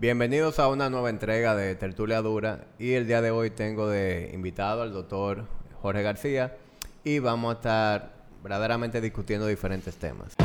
Bienvenidos a una nueva entrega de Tertulia Dura y el día de hoy tengo de invitado al doctor Jorge García y vamos a estar verdaderamente discutiendo diferentes temas.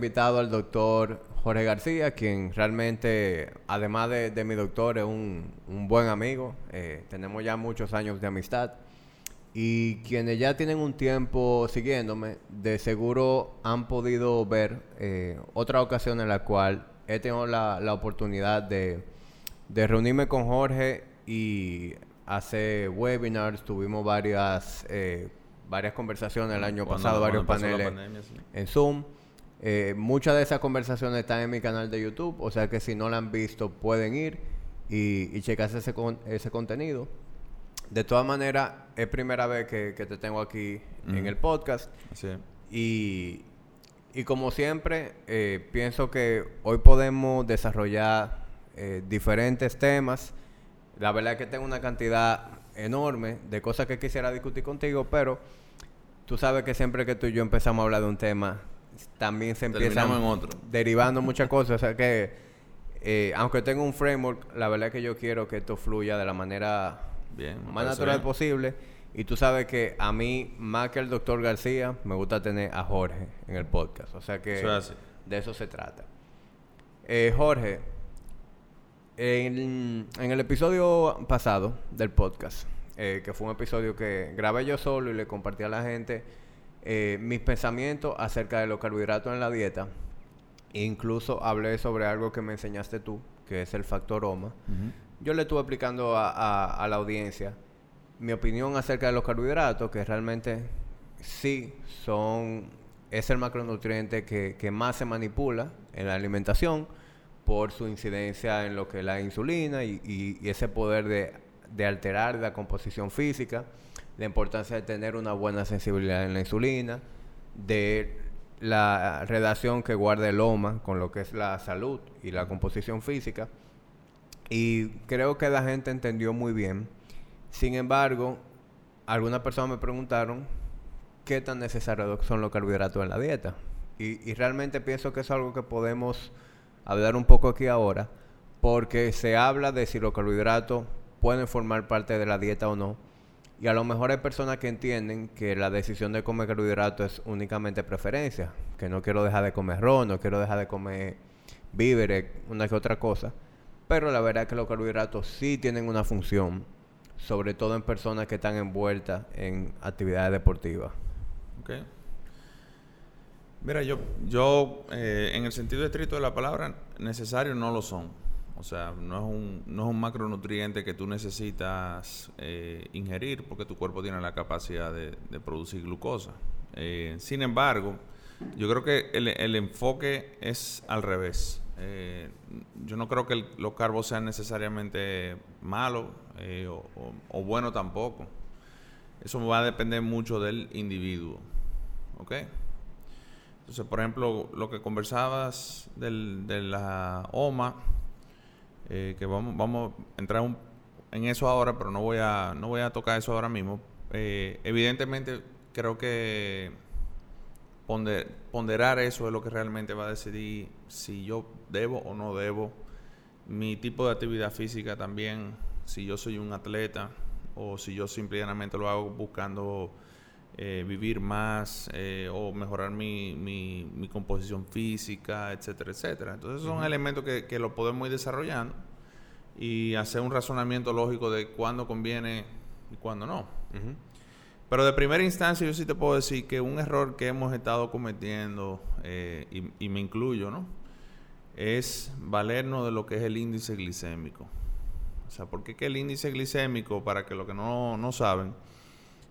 Invitado al doctor Jorge García, quien realmente, además de, mi doctor, es un, buen amigo. Eh, tenemos ya muchos años de amistad. Y quienes ya tienen un tiempo siguiéndome, de seguro han podido ver eh, otra ocasión en la cual he tenido la, oportunidad de, reunirme con Jorge y hacer webinars. Tuvimos varias eh, varias conversaciones el año pasado, varios paneles en Zoom. Eh, muchas de esas conversaciones están en mi canal de YouTube, o sea que si no la han visto pueden ir y, y checarse ese, ese contenido. De todas maneras, es primera vez que, te tengo aquí en el podcast. Y, y, como siempre, eh, pienso que hoy podemos desarrollar eh, diferentes temas. La verdad es que tengo una cantidad enorme de cosas que quisiera discutir contigo, pero tú sabes que siempre que tú y yo empezamos a hablar de un tema, también se empiezan en otro. derivando muchas cosas. O sea que, eh, aunque tenga un framework, la verdad es que yo quiero que esto fluya de la manera más natural posible. Y tú sabes que a mí, más que el doctor García, me gusta tener a Jorge en el podcast. O sea que de eso se trata. Eh, Jorge, en, en, el episodio pasado del podcast, eh, que fue un episodio que grabé yo solo y le compartí a la gente eh, mis pensamientos acerca de los carbohidratos en la dieta. Incluso hablé sobre algo que me enseñaste tú, que es el factor OMA. Yo le estuve explicando a, la audiencia mi opinión acerca de los carbohidratos, que realmente sí son, es el macronutriente que, más se manipula en la alimentación por su incidencia en lo que es la insulina y ese poder de de alterar la composición física, la importancia de tener una buena sensibilidad en la insulina, de la relación que guarda el OMA con lo que es la salud y la composición física. Y creo que la gente entendió muy bien. Sin embargo, algunas personas me preguntaron qué tan necesarios son los carbohidratos en la dieta. Y, y realmente pienso que es algo que podemos hablar un poco aquí ahora, porque se habla de si los carbohidratos pueden formar parte de la dieta o no. Y a lo mejor hay personas que entienden que la decisión de comer carbohidratos es únicamente preferencia, que no quiero dejar de comer ron, no quiero dejar de comer víveres, una que otra cosa. Pero la verdad es que los carbohidratos sí tienen una función, sobre todo en personas que están envueltas en actividades deportivas. Ok. Mira, yo, yo eh, en el sentido estricto de la palabra, necesarios no lo son. O sea, no es un, no es un macronutriente que tú necesitas eh, ingerir porque tu cuerpo tiene la capacidad de, producir glucosa. Eh, sin embargo, yo creo que el, enfoque es al revés. Eh, yo no creo que los carbos sean necesariamente malos o, o, bueno tampoco. Eso va a depender mucho del individuo. ¿Ok? Entonces, por ejemplo, lo que conversabas del, de la OMA, eh, que vamos, vamos a entrar en eso ahora, pero no voy a, no voy a tocar eso ahora mismo. Eh, evidentemente, creo que ponderar eso es lo que realmente va a decidir si yo debo o no debo. Mi tipo de actividad física también, si yo soy un atleta o si yo simplemente lo hago buscando eh, vivir más o mejorar mi, mi, composición física, etcétera, etcétera. Entonces son elementos que, que lo podemos ir desarrollando y hacer un razonamiento lógico de cuándo conviene y cuándo no. Pero de primera instancia yo sí te puedo decir que un error que hemos estado cometiendo, eh, y, me incluyo, ¿no? Es valernos de lo que es el índice glicémico. O sea, porque que el índice glicémico, para que los que no, no saben,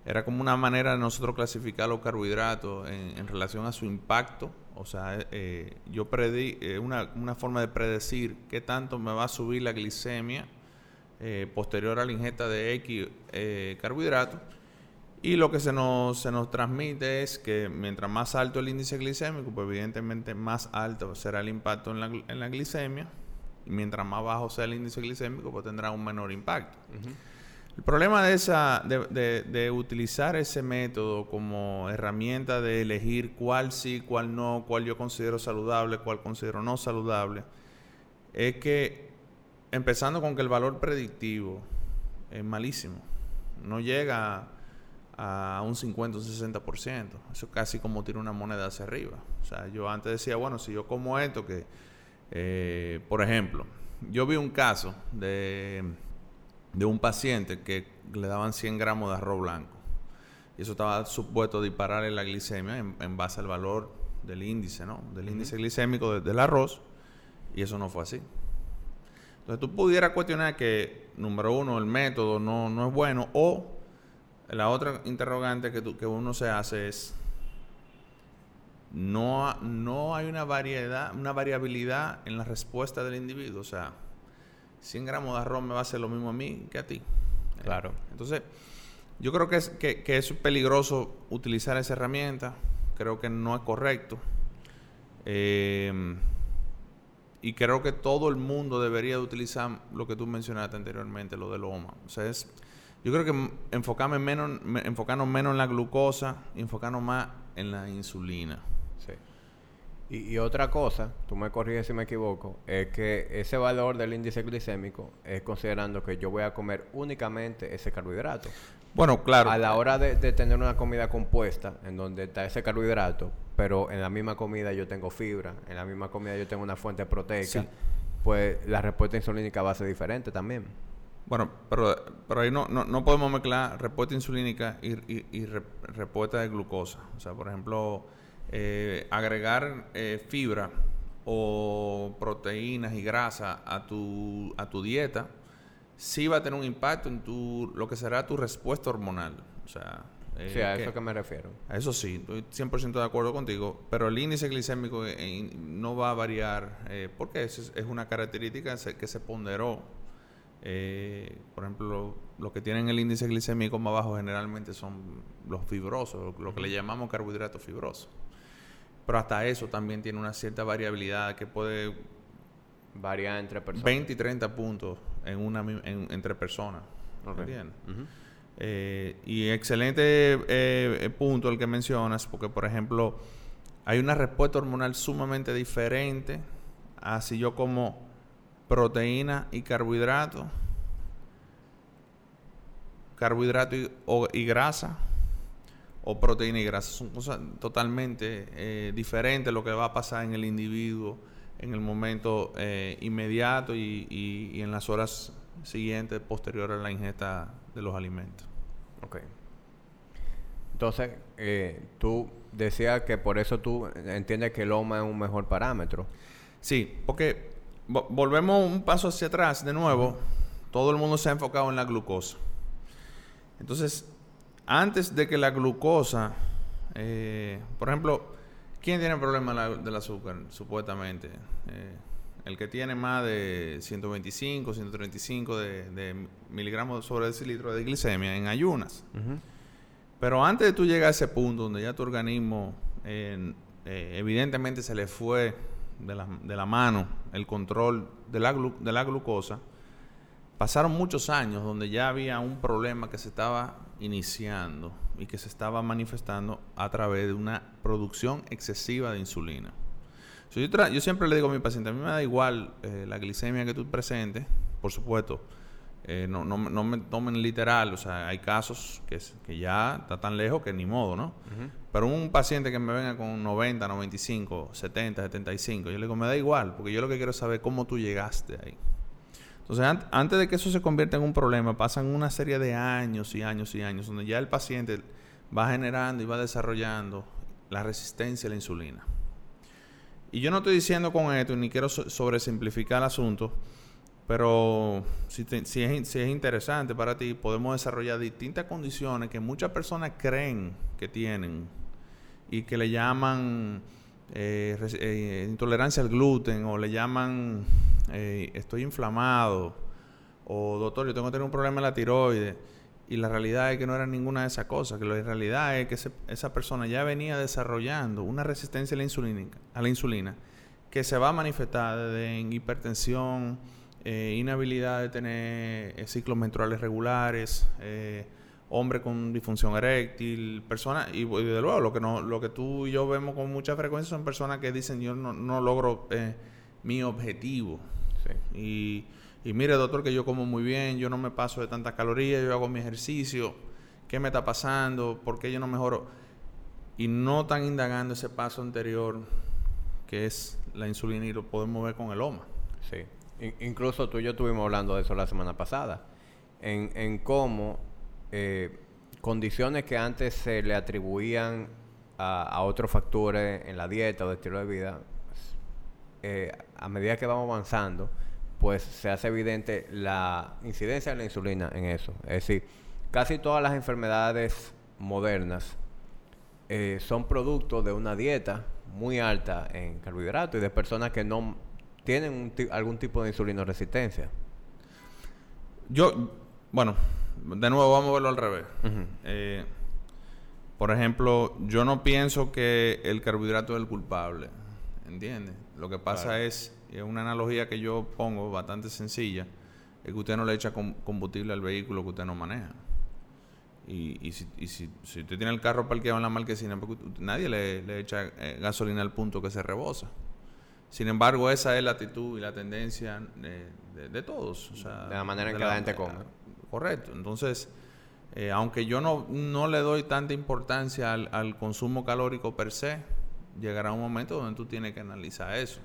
era como una manera de nosotros clasificar los carbohidratos en, relación a su impacto. O sea, eh, yo predí, eh, una, una, forma de predecir qué tanto me va a subir la glicemia eh, posterior a la ingesta de X carbohidratos. Y lo que se nos, se nos transmite es que mientras más alto el índice glicémico, pues evidentemente más alto será el impacto en la, en la glicemia. Y mientras más bajo sea el índice glicémico, pues tendrá un menor impacto. El problema de, esa, de, de, utilizar ese método como herramienta de elegir cuál sí, cuál no, cuál yo considero saludable, cuál considero no saludable, es que empezando con que el valor predictivo es malísimo. No llega a un 50 o 60%. Eso es casi como tirar una moneda hacia arriba. O sea, yo antes decía, bueno, si yo como esto, que, eh, por ejemplo, yo vi un caso de, de un paciente que le daban 100 gramos de arroz blanco. Y eso estaba supuesto a dispararle la glicemia en, base al valor del índice, ¿no? Del índice glicémico del arroz. Y eso no fue así. Entonces tú pudieras cuestionar que, número uno, el método no, no es bueno o la otra interrogante que, que uno se hace es, no, no hay una variedad, una variabilidad en la respuesta del individuo. O sea, 100 gramos de arroz me va a hacer lo mismo a mí que a ti. Claro. Entonces, yo creo que es, que, es peligroso utilizar esa herramienta. Creo que no es correcto. Eh, y creo que todo el mundo debería utilizar lo que tú mencionaste anteriormente, lo del OMA. O sea, es yo creo que enfocarme menos, enfocarnos menos en la glucosa y enfocarnos más en la insulina. Y, otra cosa, tú me corriges si me equivoco, es que ese valor del índice glicémico es considerando que yo voy a comer únicamente ese carbohidrato. Bueno, claro. A la hora de, tener una comida compuesta, en donde está ese carbohidrato, pero en la misma comida yo tengo fibra, en la misma comida yo tengo una fuente proteica, pues la respuesta insulínica va a ser diferente también. Bueno, pero, pero ahí no, no, podemos mezclar respuesta insulínica y, y, respuesta de glucosa. O sea, por ejemplo, eh, agregar eh, fibra o proteínas y grasa a tu, a tu dieta sí va a tener un impacto en tu, lo que será tu respuesta hormonal. O sea, eh, sí, a eso que me refiero. A eso sí, estoy 100% de acuerdo contigo, pero el índice glicémico no va a variar porque es, es una característica que se ponderó eh, por ejemplo, los que tienen el índice glicémico más bajo generalmente son los fibrosos, lo que le llamamos carbohidratos fibrosos. Pero hasta eso también tiene una cierta variabilidad que puede variar entre personas. 20 y 30 puntos en una, entre personas. Eh, y excelente eh, punto el que mencionas, porque por ejemplo, hay una respuesta hormonal sumamente diferente a si yo como proteína y carbohidrato, carbohidrato y, grasa, o proteína y grasa. Son cosas totalmente eh, diferentes lo que va a pasar en el individuo en el momento eh, inmediato y, en las horas siguientes, posterior a la ingesta de los alimentos. Ok. Entonces, eh, tú decías que por eso tú entiendes que el OMA es un mejor parámetro. Sí, porque volvemos un paso hacia atrás de nuevo. Todo el mundo se ha enfocado en la glucosa. Entonces, antes de que la glucosa, eh, por ejemplo, ¿quién tiene problema del azúcar? Supuestamente. Eh, el que tiene más de 125, 135 de, miligramos sobre decilitro de glicemia en ayunas. Pero antes de tú llegar a ese punto donde ya tu organismo eh, evidentemente se le fue de la, de la mano el control de la, de la glucosa, pasaron muchos años donde ya había un problema que se estaba iniciando y que se estaba manifestando a través de una producción excesiva de insulina. yo, yo, siempre le digo a mi paciente, a mí me da igual eh, la glicemia que tú presentes, por supuesto, eh, no, no, no, me tomen literal, o sea, hay casos que, que ya está tan lejos que ni modo, ¿no? Pero un paciente que me venga con 90, 95, 70, 75, yo le digo, me da igual, porque yo lo que quiero es saber cómo tú llegaste ahí. Entonces, antes de que eso se convierta en un problema, pasan una serie de años y años y años, donde ya el paciente va generando y va desarrollando la resistencia a la insulina. Y yo no estoy diciendo con esto, ni quiero sobresimplificar el asunto, pero si, es, interesante para ti, podemos desarrollar distintas condiciones que muchas personas creen que tienen y que le llaman eh, eh, intolerancia al gluten o le llaman eh, estoy inflamado o doctor, yo tengo que tener un problema en la tiroides. Y la realidad es que no era ninguna de esas cosas, que la realidad es que esa persona ya venía desarrollando una resistencia a la insulina, a la insulina que se va a manifestar en hipertensión, eh, inhabilidad de tener ciclos menstruales regulares, hombre con disfunción eréctil, personas, y, de luego lo que, no, lo que tú y yo vemos con mucha frecuencia son personas que dicen yo no, no logro mi objetivo. Y y mire, doctor, que yo como muy bien, yo no me paso de tantas calorías, yo hago mi ejercicio, ¿qué me está pasando? ¿Por qué yo no mejoro? Y no están indagando ese paso anterior, que es la insulina, y lo podemos ver con el OMA. Sí. incluso tú y yo estuvimos hablando de eso la semana pasada, en, en cómo eh, condiciones que antes se le atribuían a, otros factores en la dieta o de estilo de vida, eh, a medida que vamos avanzando, pues se hace evidente la incidencia de la insulina en eso. Es decir, casi todas las enfermedades modernas eh, son producto de una dieta muy alta en carbohidratos y de personas que no tienen algún tipo de insulino resistencia. Yo, bueno, de nuevo vamos a verlo al revés. Eh, por ejemplo, yo no pienso que el carbohidrato es el culpable, ¿entiendes? Lo que pasa es es una analogía que yo pongo bastante sencilla, es que usted no le echa combustible al vehículo que usted no maneja. Y, y, si, y si, si, usted tiene el carro parqueado en la marquesina, nadie le, echa eh, gasolina al punto que se rebosa. Sin embargo, esa es la actitud y la tendencia de, todos. de la manera en que la, gente come. Correcto. Entonces, eh, aunque yo no, no le doy tanta importancia al, al consumo calórico per se, llegará un momento donde tú tienes que analizar eso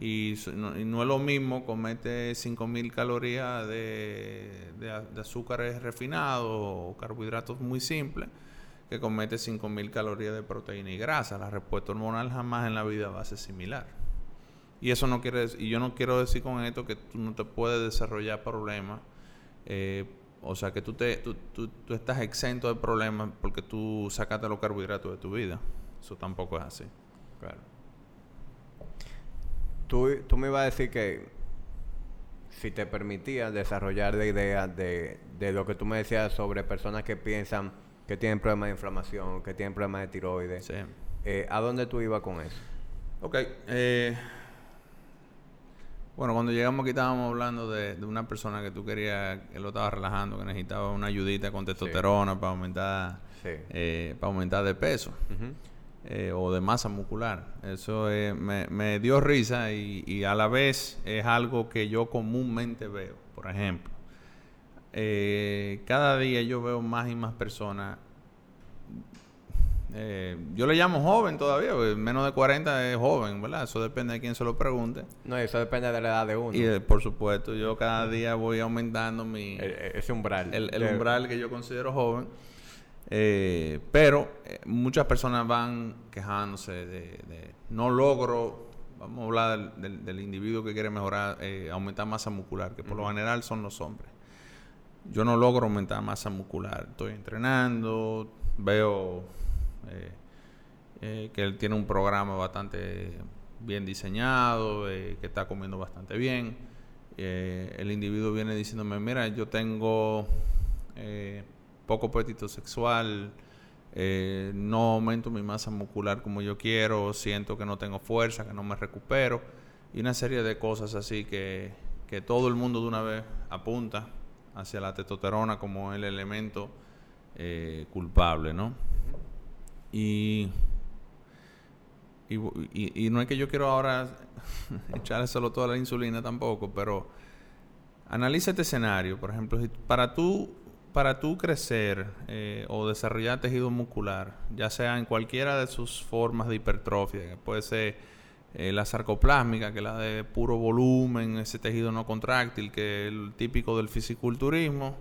y, no, es lo mismo comete 5.000 calorías de, de, azúcares refinados o carbohidratos muy simples que comete 5.000 calorías de proteína y grasa. La respuesta hormonal jamás en la vida va a ser similar. Y eso no quiere y yo no quiero decir con esto que tú no te puedes desarrollar problemas. Eh, o sea, que tú, te, tú, tú, tú, estás exento de problemas porque tú sacaste los carbohidratos de tu vida. Eso tampoco es así. Claro. Tú, me ibas a decir que si te permitía desarrollar de ideas de, lo que tú me decías sobre personas que piensan que tienen problemas de inflamación, que tienen problemas de tiroides. Eh, ¿A dónde tú ibas con eso? Ok. Eh, bueno, cuando llegamos aquí estábamos hablando de, una persona que tú querías, que lo estaba relajando, que necesitaba una ayudita con testosterona para aumentar eh, para aumentar de peso. Eh, o de masa muscular. Eso eh, me, dio risa y, a la vez es algo que yo comúnmente veo. Por ejemplo, eh, cada día yo veo más y más personas. Yo le llamo joven todavía, menos de 40 es joven, ¿verdad? Eso depende de quién se lo pregunte. No, eso depende de la edad de uno. Y por supuesto, yo cada día voy aumentando mi... ese umbral. el umbral que yo considero joven. Eh, pero eh, muchas personas van quejándose de, no logro, vamos a hablar del, individuo que quiere mejorar, eh, aumentar masa muscular, que por lo general son los hombres. Yo no logro aumentar masa muscular, estoy entrenando, veo que él tiene un programa bastante bien diseñado, que está comiendo bastante bien. el individuo viene diciéndome, mira, yo tengo poco apetito sexual, eh, no aumento mi masa muscular como yo quiero, siento que no tengo fuerza, que no me recupero, y una serie de cosas así que, que todo el mundo de una vez apunta hacia la testosterona como el elemento eh, culpable, ¿no? Y, y, no es que yo quiero ahora echarle solo toda la insulina tampoco, pero analiza este escenario, por ejemplo, para tú para tú crecer eh, o desarrollar tejido muscular, ya sea en cualquiera de sus formas de hipertrofia, que puede ser eh, la sarcoplásmica, que es la de puro volumen, ese tejido no contráctil, que es el típico del fisiculturismo,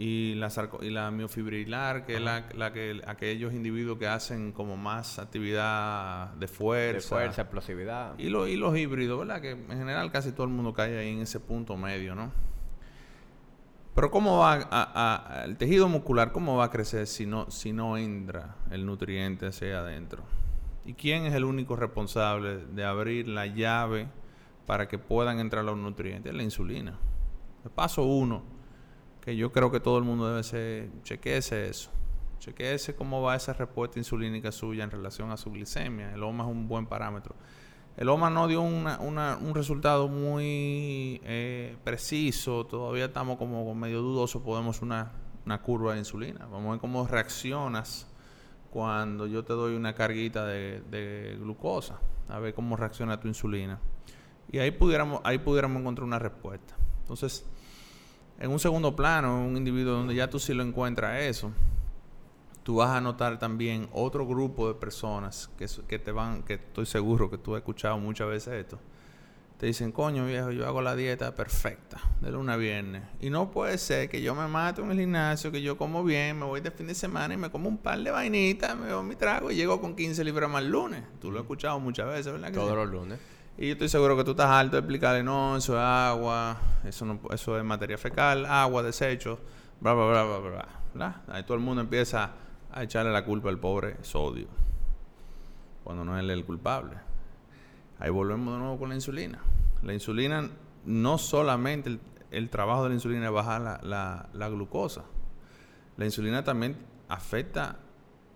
y la, y la miofibrilar, que es la, que aquellos individuos que hacen como más actividad de fuerza. De fuerza, explosividad. Y, lo, y los híbridos, ¿verdad? Que en general casi todo el mundo cae ahí en ese punto medio, ¿no? Pero ¿cómo va a, el tejido muscular, cómo va a crecer si no, si no entra el nutriente hacia adentro? ¿Y quién es el único responsable de abrir la llave para que puedan entrar los nutrientes? La insulina. El paso uno que yo creo que todo el mundo debe ser, chequeese eso. Chequeese cómo va esa respuesta insulínica suya en relación a su glicemia. El OMA es un buen parámetro. El OMA no dio un resultado muy eh, preciso, todavía estamos como medio dudosos, podemos una, una curva de insulina. Vamos a ver cómo reaccionas cuando yo te doy una carguita de, glucosa, a ver cómo reacciona tu insulina. Y ahí pudiéramos, ahí pudiéramos encontrar una respuesta. Entonces, en un segundo plano, un individuo donde ya tú sí lo encuentras eso, tú vas a notar también otro grupo de personas que, que te van, que estoy seguro que tú has escuchado muchas veces esto. Te dicen, coño viejo, yo hago la dieta perfecta, de lunes a viernes. Y no puede ser que yo me mate en el gimnasio, que yo como bien, me voy de fin de semana y me como un par de vainitas, me doy mi trago y llego con 15 libras más el lunes. Tú lo has escuchado muchas veces, ¿verdad? Todos los lunes. Y yo estoy seguro que tú estás alto de explicarle, no, eso es agua, eso, es materia fecal, agua, desechos, bla, bla, bla, bla, bla. bla. Ahí todo el mundo empieza a echarle la culpa al pobre sodio, cuando no es él el culpable. Ahí volvemos de nuevo con la insulina. La insulina, no solamente el, trabajo de la insulina es bajar la, glucosa, la insulina también afecta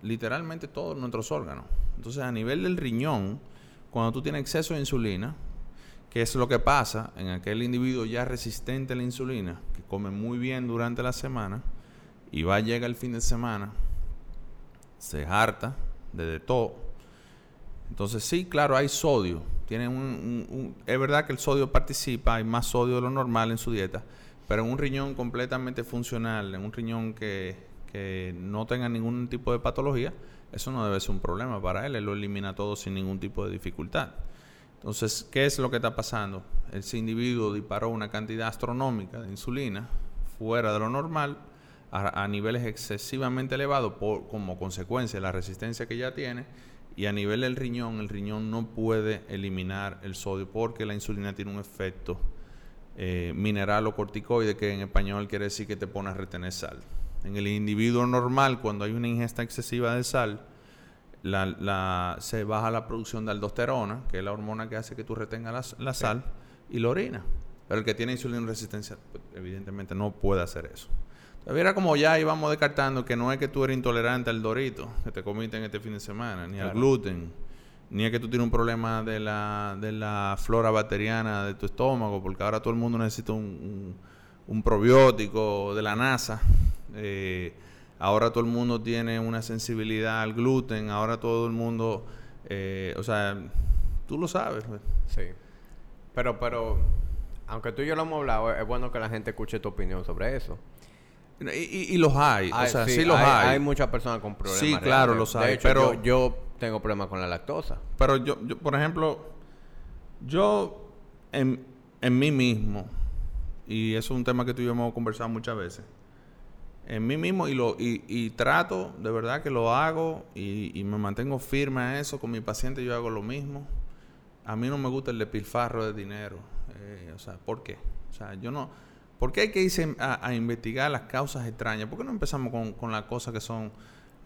literalmente todos nuestros órganos. Entonces, a nivel del riñón, cuando tú tienes exceso de insulina, ¿qué es lo que pasa en aquel individuo ya resistente a la insulina, que come muy bien durante la semana y va a llegar el fin de semana se harta de, todo. Entonces sí, claro, hay sodio. Tiene un, es verdad que el sodio participa, hay más sodio de lo normal en su dieta, pero en un riñón completamente funcional, en un riñón que, que no tenga ningún tipo de patología, eso no debe ser un problema para él, él lo elimina todo sin ningún tipo de dificultad. Entonces, ¿qué es lo que está pasando? Ese individuo disparó una cantidad astronómica de insulina fuera de lo normal a, niveles excesivamente elevados como consecuencia de la resistencia que ya tiene y a nivel del riñón, el riñón no puede eliminar el sodio porque la insulina tiene un efecto eh, mineral o corticoide que en español quiere decir que te pone a retener sal. En el individuo normal, cuando hay una ingesta excesiva de sal, la, se baja la producción de aldosterona, que es la hormona que hace que tú retengas la, sal, y la orina. Pero el que tiene insulina resistencia, evidentemente no puede hacer eso. Era como ya íbamos descartando que no es que tú eres intolerante al dorito que te comiste en este fin de semana, ni al gluten, ni es que tú tienes un problema de la, de la flora bacteriana de tu estómago, porque ahora todo el mundo necesita un, un, probiótico de la NASA. Eh, ahora todo el mundo tiene una sensibilidad al gluten, ahora todo el mundo, eh, o sea, tú lo sabes. Pues. Sí. Pero, pero, aunque tú y yo lo hemos hablado, es bueno que la gente escuche tu opinión sobre eso. Y, los hay, o sea, sí, los hay, hay. muchas personas con problemas. Sí, claro, los hay. pero yo, tengo problemas con la lactosa. Pero yo, por ejemplo, yo en, en mí mismo, y eso es un tema que tú y yo hemos conversado muchas veces, en mí mismo y, lo, y, trato, de verdad que lo hago y, me mantengo firme a eso. Con mi paciente yo hago lo mismo. A mí no me gusta el despilfarro de dinero. Eh, o sea, ¿por qué? O sea, yo no ¿Por qué hay que irse a, investigar las causas extrañas? ¿Por qué no empezamos con, las cosas que son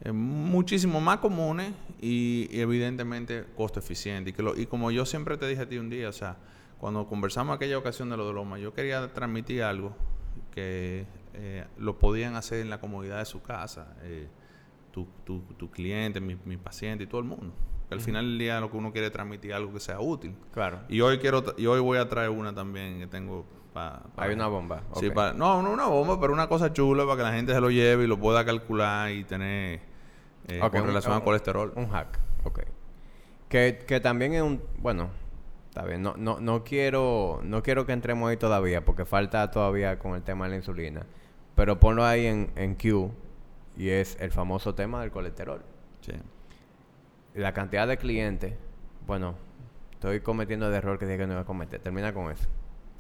eh, muchísimo más comunes y, evidentemente costo eficiente? Y, que y como yo siempre te dije a ti un día, o sea, cuando conversamos aquella ocasión de lo de Loma, yo quería transmitir algo que eh, lo podían hacer en la comodidad de su casa, eh, tu, tu, tu, cliente, mi, mi, paciente y todo el mundo. al final del día lo que uno quiere es transmitir algo que sea útil. Claro. Y hoy quiero y hoy voy a traer una también que tengo hay una bomba. Sí, no, no una bomba, pero una cosa chula para que la gente se lo lleve y lo pueda calcular y tener eh, con relación al colesterol. Un hack, ok. Que, que también es un... Bueno, está bien. No, no, no, quiero, no quiero que entremos ahí todavía porque falta todavía con el tema de la insulina. Pero ponlo ahí en, en Q y es el famoso tema del colesterol. Sí. La cantidad de clientes... Bueno, estoy cometiendo el error que dije que no iba a cometer. Termina con eso.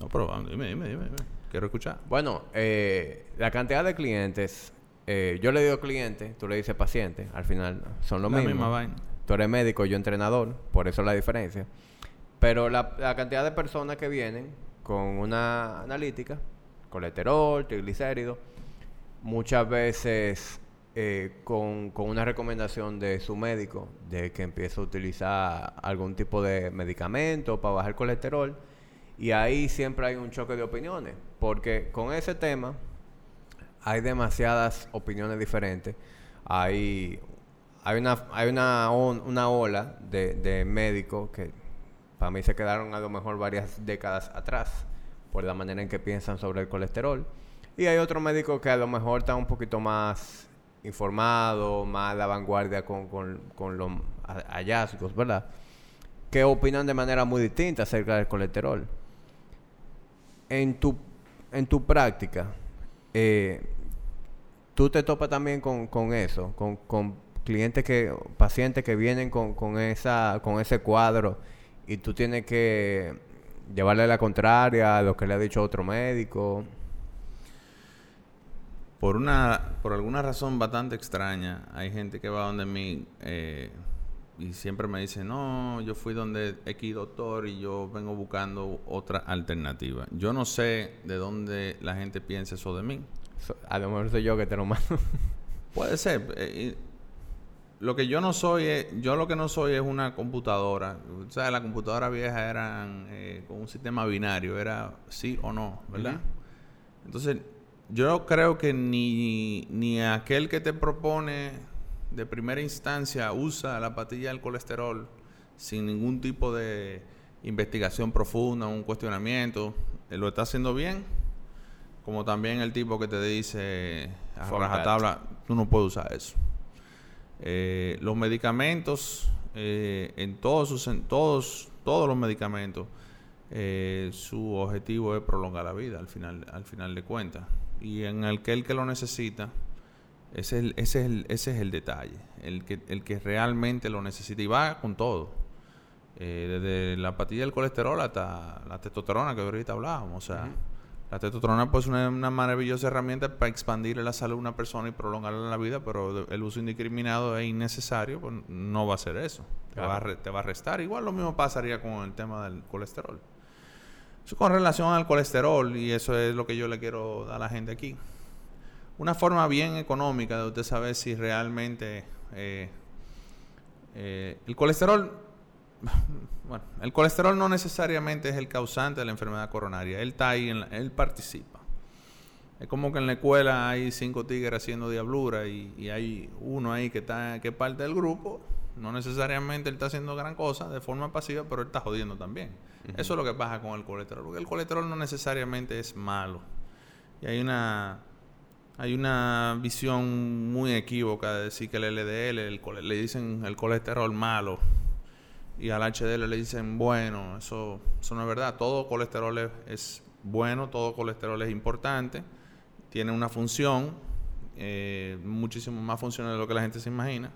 No, pero dime, dime, dime, Quiero escuchar. Bueno, eh, la cantidad de clientes, eh, yo le digo cliente, tú le dices paciente, al final son lo la mismo. misma vaina. Tú eres médico, yo entrenador, por eso la diferencia. Pero la, la cantidad de personas que vienen con una analítica, colesterol, triglicéridos, muchas veces eh, con, con, una recomendación de su médico de que empiece a utilizar algún tipo de medicamento para bajar colesterol y ahí siempre hay un choque de opiniones, porque con ese tema, hay demasiadas opiniones diferentes. Hay, hay, una, hay una, una ola de, de médicos que para mí se quedaron a lo mejor varias décadas atrás por la manera en que piensan sobre el colesterol. Y hay otros médicos que a lo mejor están un poquito más informados, más a la vanguardia con, con, con los hallazgos, ¿verdad? Que opinan de manera muy distinta acerca del colesterol. En tu, en tu práctica, eh, tú te topas también con, con eso, con, con, clientes que, pacientes que vienen con, con, esa, con ese cuadro y tú tienes que llevarle la contraria a lo que le ha dicho otro médico. Por una, por alguna razón bastante extraña, hay gente que va donde mí eh, y siempre me dice, no, yo fui donde X doctor y yo vengo buscando otra alternativa. Yo no sé de dónde la gente piensa eso de mí. a lo mejor soy yo que te lo mando. Puede ser. Eh, lo que yo no soy es, yo lo que no soy es una computadora. O sea, la computadora vieja eran eh, con un sistema binario, era sí o no, ¿verdad? Entonces, yo creo que ni, ni aquel que te propone de primera instancia usa la patilla del colesterol sin ningún tipo de investigación profunda, un cuestionamiento, lo está haciendo bien, como también el tipo que te dice a rajatabla, tú no puedes usar eso. Eh, los medicamentos, eh, en todos sus, en todos, todos los medicamentos, eh, su objetivo es prolongar la vida al final, al final de cuentas. Y en aquel que lo necesita, ese es el, ese es el, ese es el detalle. El que, el que realmente lo necesita y va con todo. desde la patilla del colesterol hasta la testosterona que ahorita hablábamos. O sea, la testosterona pues, es una, maravillosa herramienta para expandir la salud de una persona y prolongarla la vida, pero el uso indiscriminado es innecesario, pues no va a ser eso. Te, va a te va a restar. Igual lo mismo pasaría con el tema del colesterol. Eso con relación al colesterol, y eso es lo que yo le quiero dar a la gente aquí. Una forma bien económica de usted saber si realmente eh, eh, el colesterol bueno, el colesterol no necesariamente es el causante de la enfermedad coronaria. Él está ahí, él participa. Es como que en la escuela hay cinco tigres haciendo diablura y, hay uno ahí que está que parte del grupo. No necesariamente él está haciendo gran cosa de forma pasiva, pero él está jodiendo también. Eso es lo que pasa con el colesterol. Porque el colesterol no necesariamente es malo. Y hay una hay una visión muy equívoca de decir que el LDL, el, le dicen el colesterol malo y al HDL le dicen, bueno, eso, eso no es verdad. Todo colesterol es, bueno, todo colesterol es importante, tiene una función, eh, muchísimo más funciones de lo que la gente se imagina.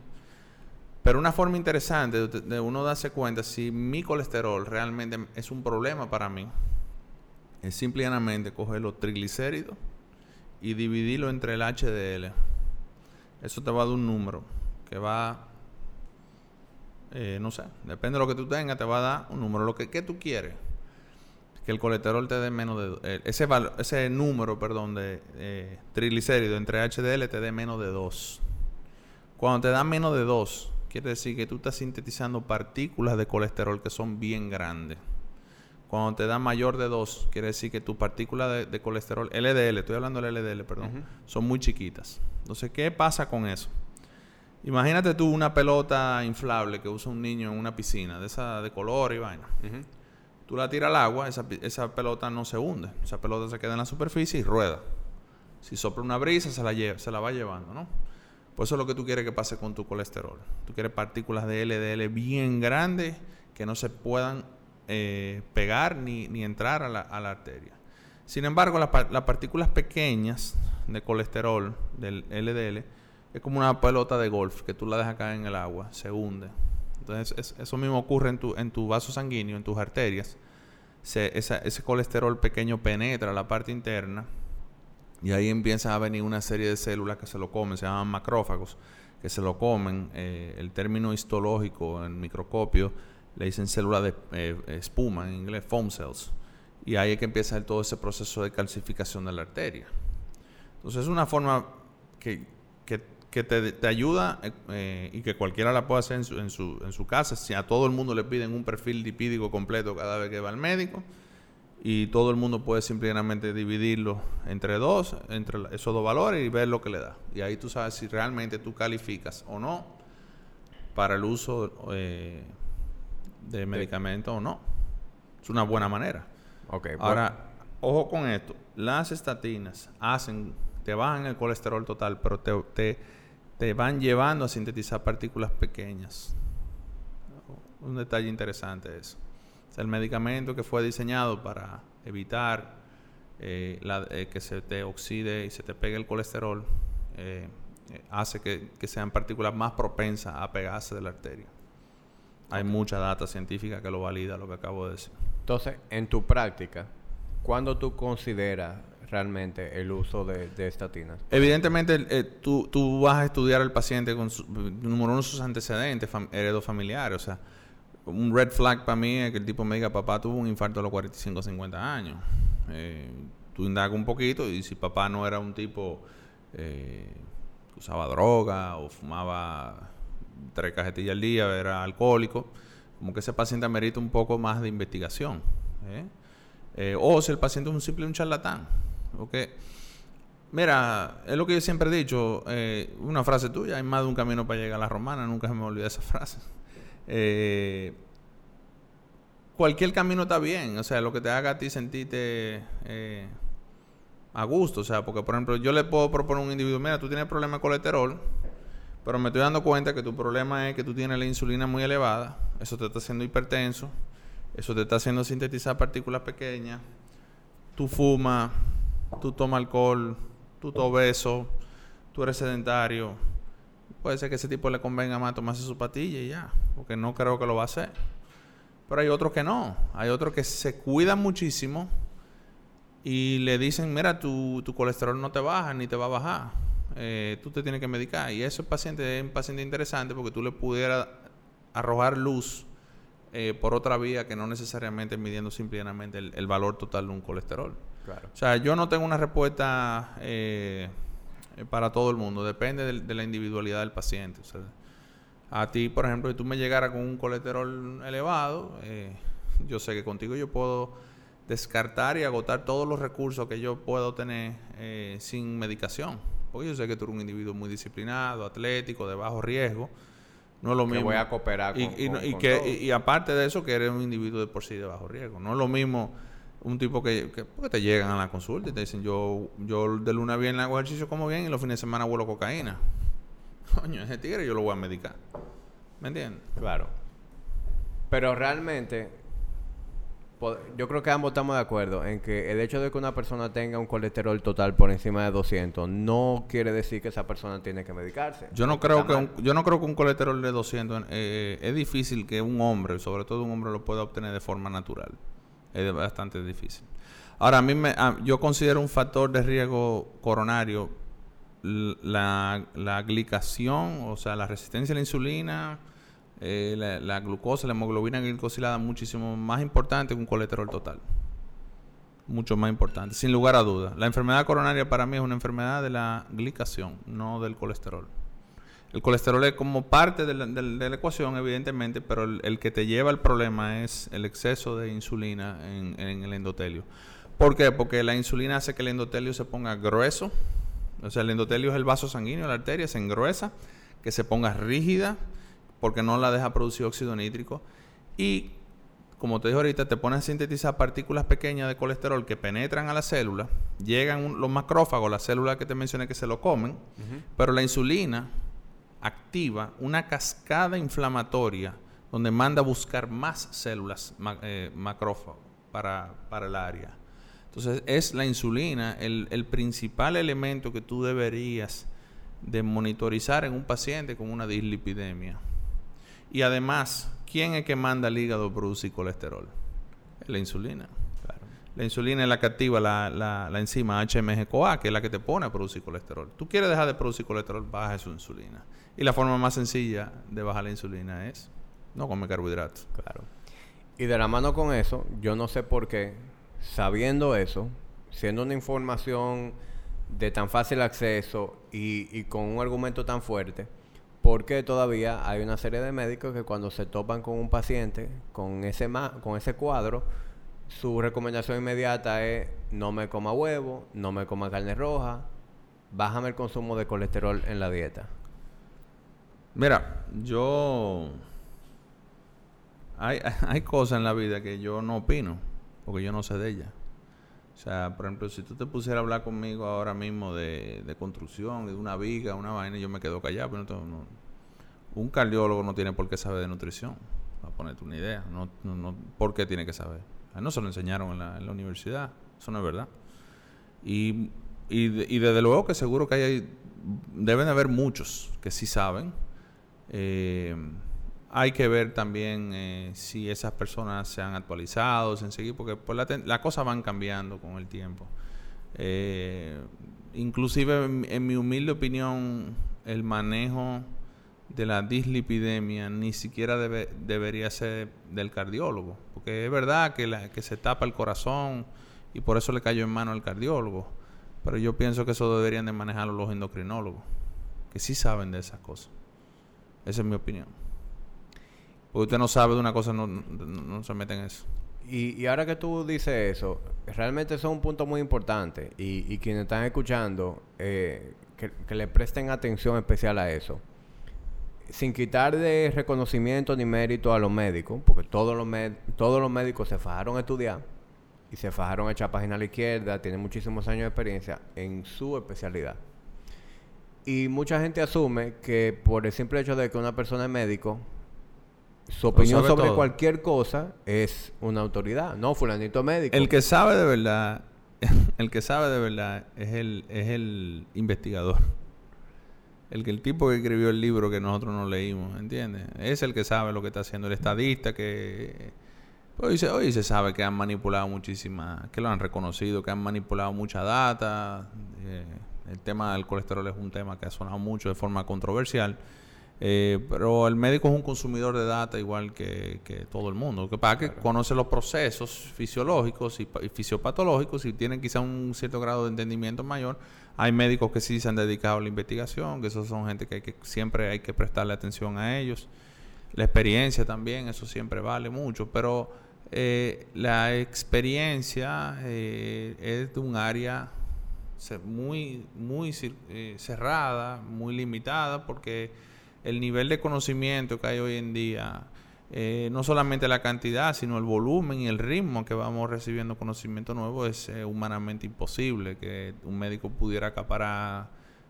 Pero una forma interesante de, uno darse cuenta si mi colesterol realmente es un problema para mí, es simplemente coger los triglicéridos y dividirlo entre el HDL. Eso te va a dar un número que va eh, no sé, depende de lo que tú tengas, te va a dar un número. Lo que, tú quieres, que el colesterol te dé menos de... Eh, ese, ese número, perdón, de eh, triglicéridos entre HDL te dé menos de 2. Cuando te da menos de 2, quiere decir que tú estás sintetizando partículas de colesterol que son bien grandes. Cuando te da mayor de 2, quiere decir que tus partículas de, colesterol, LDL, estoy hablando del LDL, perdón, son muy chiquitas. Entonces, ¿qué pasa con eso? Imagínate tú una pelota inflable que usa un niño en una piscina, de esa de color y vaina. Tú la tiras al agua, esa, esa, pelota no se hunde. Esa pelota se queda en la superficie y rueda. Si sopla una brisa, se la, lleva, se la va llevando, ¿no? Por eso es lo que tú quieres que pase con tu colesterol. Tú quieres partículas de LDL bien grandes que no se puedan eh, pegar ni, ni entrar a la, a la, arteria. Sin embargo, las partículas pequeñas de colesterol, del LDL, es como una pelota de golf que tú la dejas caer en el agua, se hunde. Entonces, eso mismo ocurre en tu, en tu vaso sanguíneo, en tus arterias. ese colesterol pequeño penetra la parte interna y ahí empiezan a venir una serie de células que se lo comen, se llaman macrófagos, que se lo comen. Eh, el término histológico en microscopio le dicen células de eh, espuma, en inglés foam cells. Y ahí es que empieza todo ese proceso de calcificación de la arteria. Entonces es una forma que, que que te, ayuda eh, y que cualquiera la pueda hacer en su, en, su, en su casa. Si a todo el mundo le piden un perfil lipídico completo cada vez que va al médico y todo el mundo puede simplemente dividirlo entre dos, entre esos dos valores y ver lo que le da. Y ahí tú sabes si realmente tú calificas o no para el uso eh, de medicamentos o no. Es una buena manera. Okay, Ahora, ojo con esto. Las estatinas hacen, te bajan el colesterol total, pero te, te, te van llevando a sintetizar partículas pequeñas. Un detalle interesante eso el medicamento que fue diseñado para evitar eh, eh, que se te oxide y se te pegue el colesterol, eh, hace que, sean partículas más propensas a pegarse de la arteria. Hay mucha data científica que lo valida, lo que acabo de decir. Entonces, en tu práctica, ¿cuándo tú consideras realmente el uso de, estatinas? Evidentemente, tú, tú, vas a estudiar al paciente con su, número uno, sus antecedentes heredofamiliares. O sea, un red flag para mí es que el tipo me diga, papá tuvo un infarto a los 45 50 años. Eh, tú indagas un poquito y si papá no era un tipo eh, que usaba droga o fumaba tres cajetillas al día, era alcohólico, como que ese paciente amerita un poco más de investigación. ¿eh? o si el paciente es un simple un charlatán. Mira, es lo que yo siempre he dicho, una frase tuya, hay más de un camino para llegar a la romana, nunca se me olvida esa frase. Eh, cualquier camino está bien, o sea, lo que te haga a ti sentirte eh, a gusto, o sea, porque por ejemplo yo le puedo proponer a un individuo, mira, tú tienes problema de colesterol, pero me estoy dando cuenta que tu problema es que tú tienes la insulina muy elevada, eso te está haciendo hipertenso, eso te está haciendo sintetizar partículas pequeñas, tú fumas, tú tomas alcohol, tú estás obeso, tú eres sedentario, puede ser que ese tipo le convenga más tomarse su patilla y ya, porque no creo que lo va a hacer. Pero hay otros que no, hay otros que se cuidan muchísimo y le dicen, mira, tu, tu colesterol no te baja ni te va a bajar, eh, tú te tienes que medicar. Y ese paciente es un paciente interesante porque tú le pudieras arrojar luz eh, por otra vía que no necesariamente midiendo simplemente el, el, valor total de un colesterol. Claro. O sea, yo no tengo una respuesta... Eh, para todo el mundo, depende de, la individualidad del paciente. a ti, por ejemplo, si tú me llegaras con un colesterol elevado, eh, yo sé que contigo yo puedo descartar y agotar todos los recursos que yo puedo tener eh, sin medicación. Porque yo sé que tú eres un individuo muy disciplinado, atlético, de bajo riesgo. No es lo mismo. voy a cooperar con, y, que, y, aparte de eso, que eres un individuo de por sí de bajo riesgo. No es lo mismo un tipo que, que porque te llegan a la consulta y te dicen, yo, yo de luna bien hago ejercicio como bien y los fines de semana vuelo cocaína. Coño, ese tigre yo lo voy a medicar. ¿Me entiendes? Claro. Pero realmente, yo creo que ambos estamos de acuerdo en que el hecho de que una persona tenga un colesterol total por encima de 200 no quiere decir que esa persona tiene que medicarse. Yo no creo que un, yo no creo que un colesterol de 200 eh, es difícil que un hombre, sobre todo un hombre, lo pueda obtener de forma natural es bastante difícil. Ahora, a mí me, yo considero un factor de riesgo coronario la, la glicación, o sea, la resistencia a la insulina, eh, la, glucosa, la hemoglobina glicosilada, muchísimo más importante que un colesterol total. Mucho más importante, sin lugar a dudas. La enfermedad coronaria para mí es una enfermedad de la glicación, no del colesterol. El colesterol es como parte de la, ecuación, evidentemente, pero el, que te lleva al problema es el exceso de insulina en, el endotelio. ¿Por qué? Porque la insulina hace que el endotelio se ponga grueso. O sea, el endotelio es el vaso sanguíneo, la arteria se engruesa, que se ponga rígida, porque no la deja producir óxido nítrico. Y, como te dije ahorita, te ponen a sintetizar partículas pequeñas de colesterol que penetran a la célula, llegan los macrófagos, las células que te mencioné que se lo comen, pero la insulina activa una cascada inflamatoria donde manda a buscar más células eh, macrófagos para, el área. Entonces es la insulina el, principal elemento que tú deberías de monitorizar en un paciente con una dislipidemia. Y además, ¿quién es que manda al hígado a producir colesterol? la insulina. La insulina es la que activa la, la, enzima HMG-CoA, que es la que te pone a producir colesterol. Tú quieres dejar de producir colesterol, baja su insulina. Y la forma más sencilla de bajar la insulina es no comer carbohidratos. Claro. Y de la mano con eso, yo no sé por qué, sabiendo eso, siendo una información de tan fácil acceso y, con un argumento tan fuerte, ¿por qué todavía hay una serie de médicos que cuando se topan con un paciente con ese, con ese cuadro, su recomendación inmediata es no me coma huevo, no me coma carne roja, bájame el consumo de colesterol en la dieta. Mira, yo... Hay, hay cosas en la vida que yo no opino, porque yo no sé de ellas. O sea, por ejemplo, si tú te pusieras a hablar conmigo ahora mismo de, de construcción, de una viga, una vaina, yo me quedo callado. Pero no, no, un cardiólogo no tiene por qué saber de nutrición. Para ponerte una idea. No, no, no, ¿Por qué tiene que saber? No se lo enseñaron en la, en la universidad. Eso no es verdad. Y, y, y, desde luego que seguro que hay, deben haber muchos que sí saben. Eh, hay que ver también eh, si esas personas se han actualizado, se han seguido, porque pues, la cosas van cambiando con el tiempo. Eh, inclusive, en, mi humilde opinión, el manejo de la dislipidemia ni siquiera debe, debería ser del cardiólogo, porque es verdad que, que se tapa el corazón y por eso le cayó en mano al cardiólogo, pero yo pienso que eso deberían de manejarlo los endocrinólogos, que sí saben de esas cosas. Esa es mi opinión. Usted no sabe de una cosa, no, no, se mete en eso. Y, ahora que tú dices eso, realmente eso es un punto muy importante. Y, quienes están escuchando, eh, que, que, le presten atención especial a eso. Sin quitar de reconocimiento ni mérito a los médicos, porque todos los, todos los médicos se fajaron a estudiar y se fajaron a echar página a la izquierda, tienen muchísimos años de experiencia en su especialidad. Y mucha gente asume que por el simple hecho de que una persona es médico, su opinión sobre todo. cualquier cosa es una autoridad, no fulanito médico. El que sabe de verdad, el que sabe de verdad es el, es el investigador. El que el tipo que escribió el libro que nosotros no leímos, ¿entiendes? Es el que sabe lo que está haciendo, el estadista que hoy se, hoy se sabe que han manipulado muchísimas, que lo han reconocido, que han manipulado mucha data. Eh, el tema del colesterol es un tema que ha sonado mucho de forma controversial. Eh, pero el médico es un consumidor de data igual que, que todo el mundo. Lo que pasa es que conoce los procesos fisiológicos y, y, fisiopatológicos y tiene quizá un cierto grado de entendimiento mayor. Hay médicos que sí se han dedicado a la investigación, que esos son gente que, hay que siempre hay que prestarle atención a ellos. La experiencia también, eso siempre vale mucho, pero eh, la experiencia eh, es de un área muy, muy eh, cerrada, muy limitada, porque el nivel de conocimiento que hay hoy en día, eh, no solamente la cantidad, sino el volumen y el ritmo que vamos recibiendo conocimiento nuevo es eh, humanamente imposible que un médico pudiera acaparar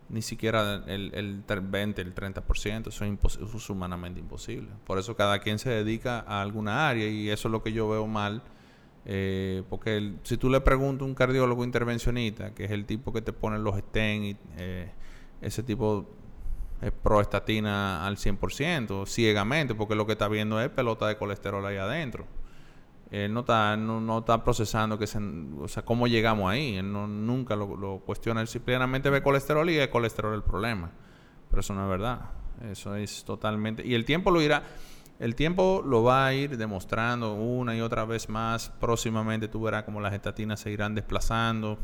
ni siquiera el, el 20, el 30%, eso es, eso es humanamente imposible. Por eso cada quien se dedica a alguna área y eso es lo que yo veo mal. Eh, porque si tú le preguntas a un cardiólogo intervencionista, que es el tipo que te pone los stents eh, ese tipo es proestatina al 100%, ciegamente, porque lo que está viendo es pelota de colesterol ahí adentro. Él no está, no, no está procesando que se, o sea, cómo llegamos ahí. Él no, nunca lo, lo, cuestiona. Él simplemente ve colesterol y es colesterol el problema. Pero eso no es verdad. Eso es totalmente... Y el tiempo lo irá... El tiempo lo va a ir demostrando una y otra vez más. Próximamente tú verás cómo las estatinas se irán desplazando.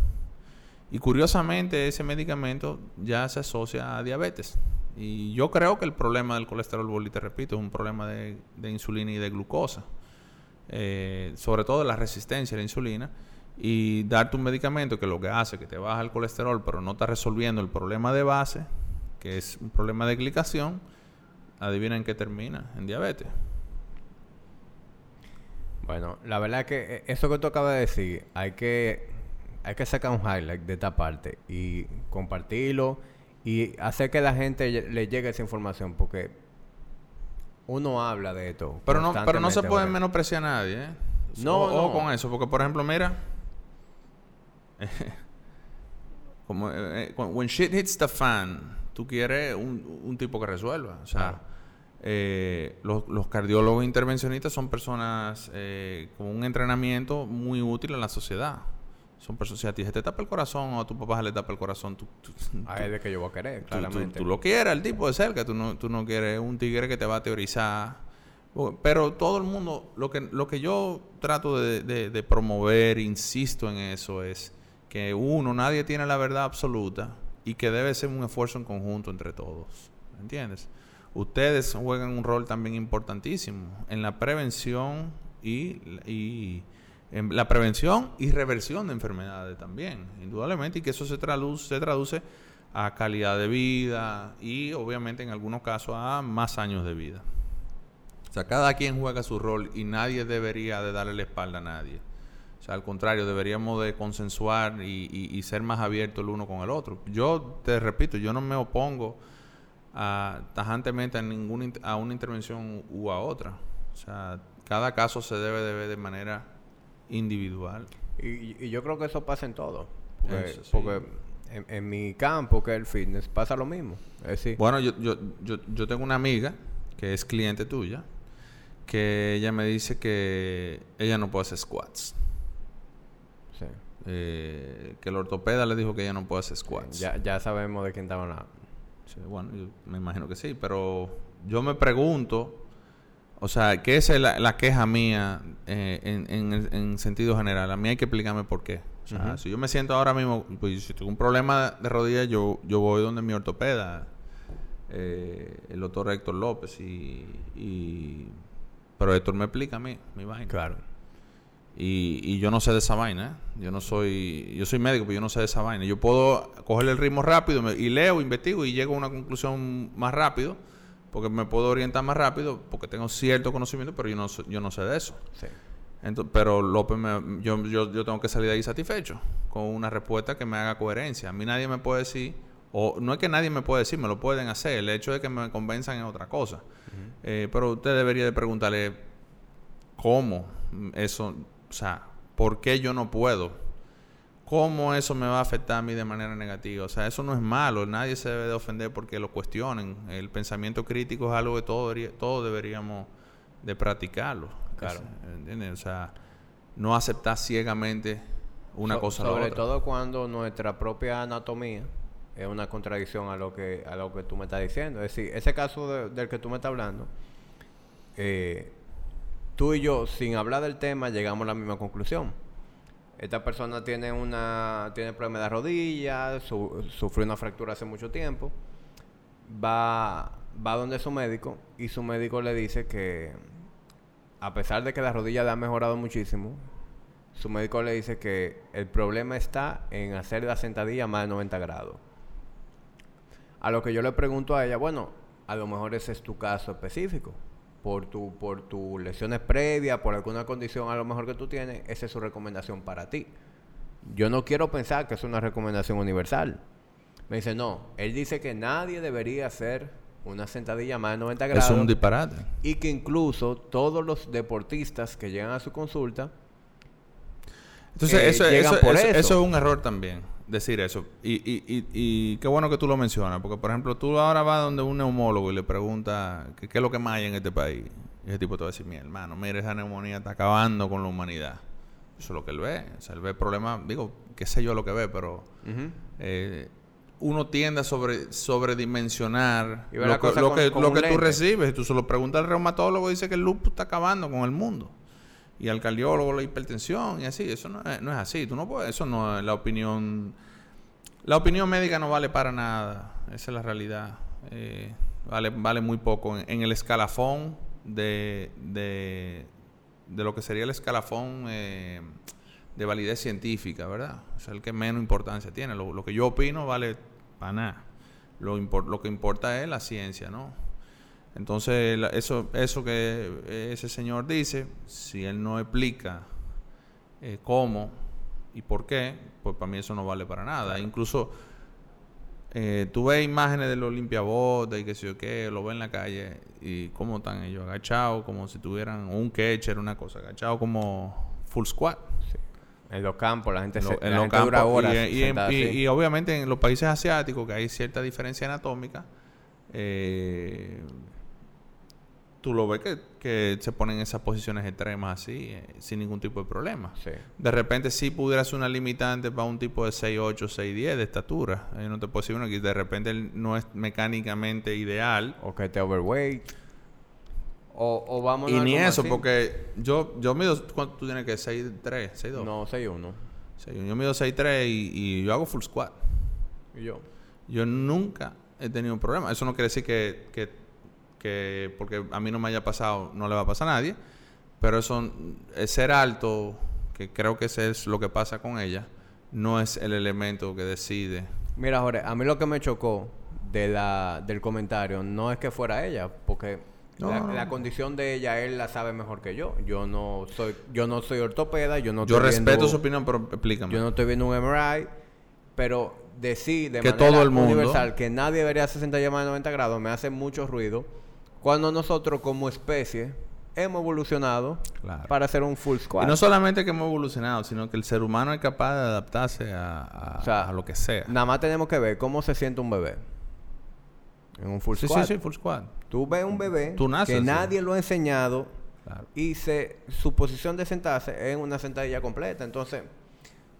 Y curiosamente ese medicamento ya se asocia a diabetes. Y yo creo que el problema del colesterol boli, te repito, es un problema de, insulina y de glucosa. Eh, sobre todo la resistencia a la insulina. Y darte un medicamento que lo que hace es que te baja el colesterol, pero no está resolviendo el problema de base, que es un problema de glicación, adivina en qué termina, en diabetes. Bueno, la verdad es que eso que tú acabas de decir, hay que, hay que sacar un highlight de esta parte y compartirlo y hacer que la gente le llegue esa información porque uno habla de esto. Pero no, pero no se puede menospreciar a nadie, ¿eh? No, o, no. o con eso, porque por ejemplo, mira, como eh, when shit hits the fan, tú quieres un, un tipo que resuelva, o sea, eh, los, los, cardiólogos intervencionistas son personas eh, con un entrenamiento muy útil en la sociedad. Son personas, si a ti se te tapa el corazón o a tu papá se le tapa el corazón, tú... tú, a él de que yo voy a querer, claramente. Tú, tú, tú, lo quieres, el tipo de cerca, tú no, tú no quieres un tigre que te va a teorizar. Pero todo el mundo, lo que, lo que yo trato de, de, de promover, insisto en eso, es que uno, nadie tiene la verdad absoluta y que debe ser un esfuerzo en conjunto entre todos. ¿Entiendes? Ustedes juegan un rol también importantísimo en la prevención y, en la prevención y reversión de enfermedades también, indudablemente, y que eso se traduce, se traduce a calidad de vida y obviamente en algunos casos a más años de vida. O sea, cada quien juega su rol y nadie debería de darle la espalda a nadie. Sea, al contrario, deberíamos de consensuar y, ser más abiertos el uno con el otro. Yo te repito, yo no me opongo a, tajantemente a, ninguna, a una intervención u a otra. O sea, cada caso se debe de ver de manera individual. Y, yo creo que eso pasa en todo. Porque, en, mi campo, que es el fitness, pasa lo mismo. bueno, yo, yo, yo, yo tengo una amiga que es cliente tuya, que ella me dice que ella no puede hacer squats. Sí. Eh, que el ortopeda le dijo que ella no puede hacer squats. ya, ya sabemos de quién estaba hablando. bueno, yo me imagino que sí, pero yo me pregunto o sea, ¿qué es la, queja mía eh, en, sentido general? A mí hay que explicarme por qué. O sea, si yo me siento ahora mismo, pues si tengo un problema de rodilla, yo, yo voy donde mi ortopeda, eh, el doctor Héctor López, y, Pero Héctor me explica a mí, mi vaina. Claro. Y, y yo no sé de esa vaina, ¿eh? Yo no soy... Yo soy médico, pero yo no sé de esa vaina. Yo puedo coger el ritmo rápido y leo, investigo y llego a una conclusión más rápido porque me puedo orientar más rápido porque tengo cierto conocimiento, pero yo no, yo no sé de eso. pero López, me, yo, yo, yo, tengo que salir de ahí satisfecho con una respuesta que me haga coherencia. A mí nadie me puede decir, o no es que nadie me puede decir, me lo pueden hacer. El hecho de que me convenzan es otra cosa. Eh, pero usted debería de preguntarle cómo eso, sea, ¿por qué yo no puedo? ¿Cómo eso me va a afectar a mí de manera negativa? O sea, eso no es malo. Nadie se debe de ofender porque lo cuestionen. El pensamiento crítico es algo que todos todo deberíamos de practicarlo. Claro. ¿Entiendes? O sea, no aceptar ciegamente una cosa a la otra. Sobre todo cuando nuestra propia anatomía es una contradicción a lo que a lo que tú me estás diciendo. Es decir, ese caso del que tú me estás hablando, eh, tú y yo, sin hablar del tema, llegamos a la misma conclusión esta persona tiene una tiene problema de rodilla, sufrió una fractura hace mucho tiempo. Va, va donde su médico y su médico le dice que a pesar de que la rodilla le ha mejorado muchísimo, su médico le dice que el problema está en hacer la sentadilla más de 90 grados. A lo que yo le pregunto a ella, bueno, a lo mejor ese es tu caso específico por tu por tus lesiones previas, por alguna condición a lo mejor que tú tienes, esa es su recomendación para ti. Yo no quiero pensar que es una recomendación universal. Me dice, no, él dice que nadie debería hacer una sentadilla más de 90 grados. Es un disparate. Y que incluso todos los deportistas que llegan a su consulta. Entonces, eh, eso, eso, eso es un error también decir eso. Y, y, y, y, qué bueno que tú lo mencionas, porque por ejemplo, tú ahora vas donde un neumólogo y le preguntas qué, es lo que más hay en este país. Y ese tipo te va a decir, mi hermano, mira, esa neumonía está acabando con la humanidad. Eso es lo que él ve. O sea, él ve problemas, digo, qué sé yo lo que ve, pero eh, uno tiende a sobre, sobredimensionar lo, que, lo, que, lo que tú recibes. Tú se lo preguntas al reumatólogo y dice que el lupus está acabando con el mundo y al cardiólogo la hipertensión y así. Eso no es, no es así. Tú no puedes, eso no es la opinión. La opinión médica no vale para nada. Esa es la realidad. Eh, vale, vale muy poco. En, el escalafón de, de, de, lo que sería el escalafón eh, de validez científica, ¿verdad? Es el que menos importancia tiene. Lo, lo que yo opino vale para nada. Lo, lo que importa es la ciencia, ¿no? Entonces, eso, eso que ese señor dice, si él no explica eh, cómo y por qué, pues para mí eso no vale para nada. Incluso eh, tú ves imágenes de los limpiabotes y que sé yo qué, lo ves en la calle y cómo están ellos agachados, como si tuvieran un catcher, una cosa, agachados como full squat. En los campos, la gente, se, en los campos, y, obviamente en los países asiáticos, que hay cierta diferencia anatómica, eh, tú lo ves que, se ponen en esas posiciones extremas así, eh, sin ningún tipo de problema. De repente sí pudiera ser una limitante para un tipo de 6'8, 6'10 de estatura. Eh, no te puedo decir uno que de repente no es mecánicamente ideal. O que te overweight. O, o vamos Y ni eso, porque yo, yo mido, ¿cuánto tú tienes que? 6'3, 6'2. No, 6'1. Yo mido 6'3 y, y yo hago full squat. ¿Y yo? Yo nunca he tenido un problema. Eso no quiere decir que, que que porque a mí no me haya pasado, no le va a pasar a nadie, pero eso, ser alto que creo que ese es lo que pasa con ella, no es el elemento que decide. Mira, Jorge, a mí lo que me chocó de la, del comentario no es que fuera ella, porque la, No. la condición de ella él la sabe mejor que yo. Yo no soy, yo no soy ortopeda, yo no Yo estoy respeto viendo- su opinión, pero explícame. Yo no estoy viendo un MRI, pero decir de Que manera todo el mundo- universal que nadie debería hacer 60 llamadas de 90 grados me hace mucho ruido cuando nosotros como especie hemos evolucionado Claro. para hacer un full squat. Y no solamente que hemos evolucionado, sino que el ser humano es capaz de adaptarse a, a- O sea, a lo que sea. Nada más tenemos que ver cómo se siente un bebé en un full Sí, sí, squat. sí, full squad. Tú ves un bebé Tú naces que nadie lo ha enseñado Claro. y se, su posición de sentarse es en una sentadilla completa. Entonces,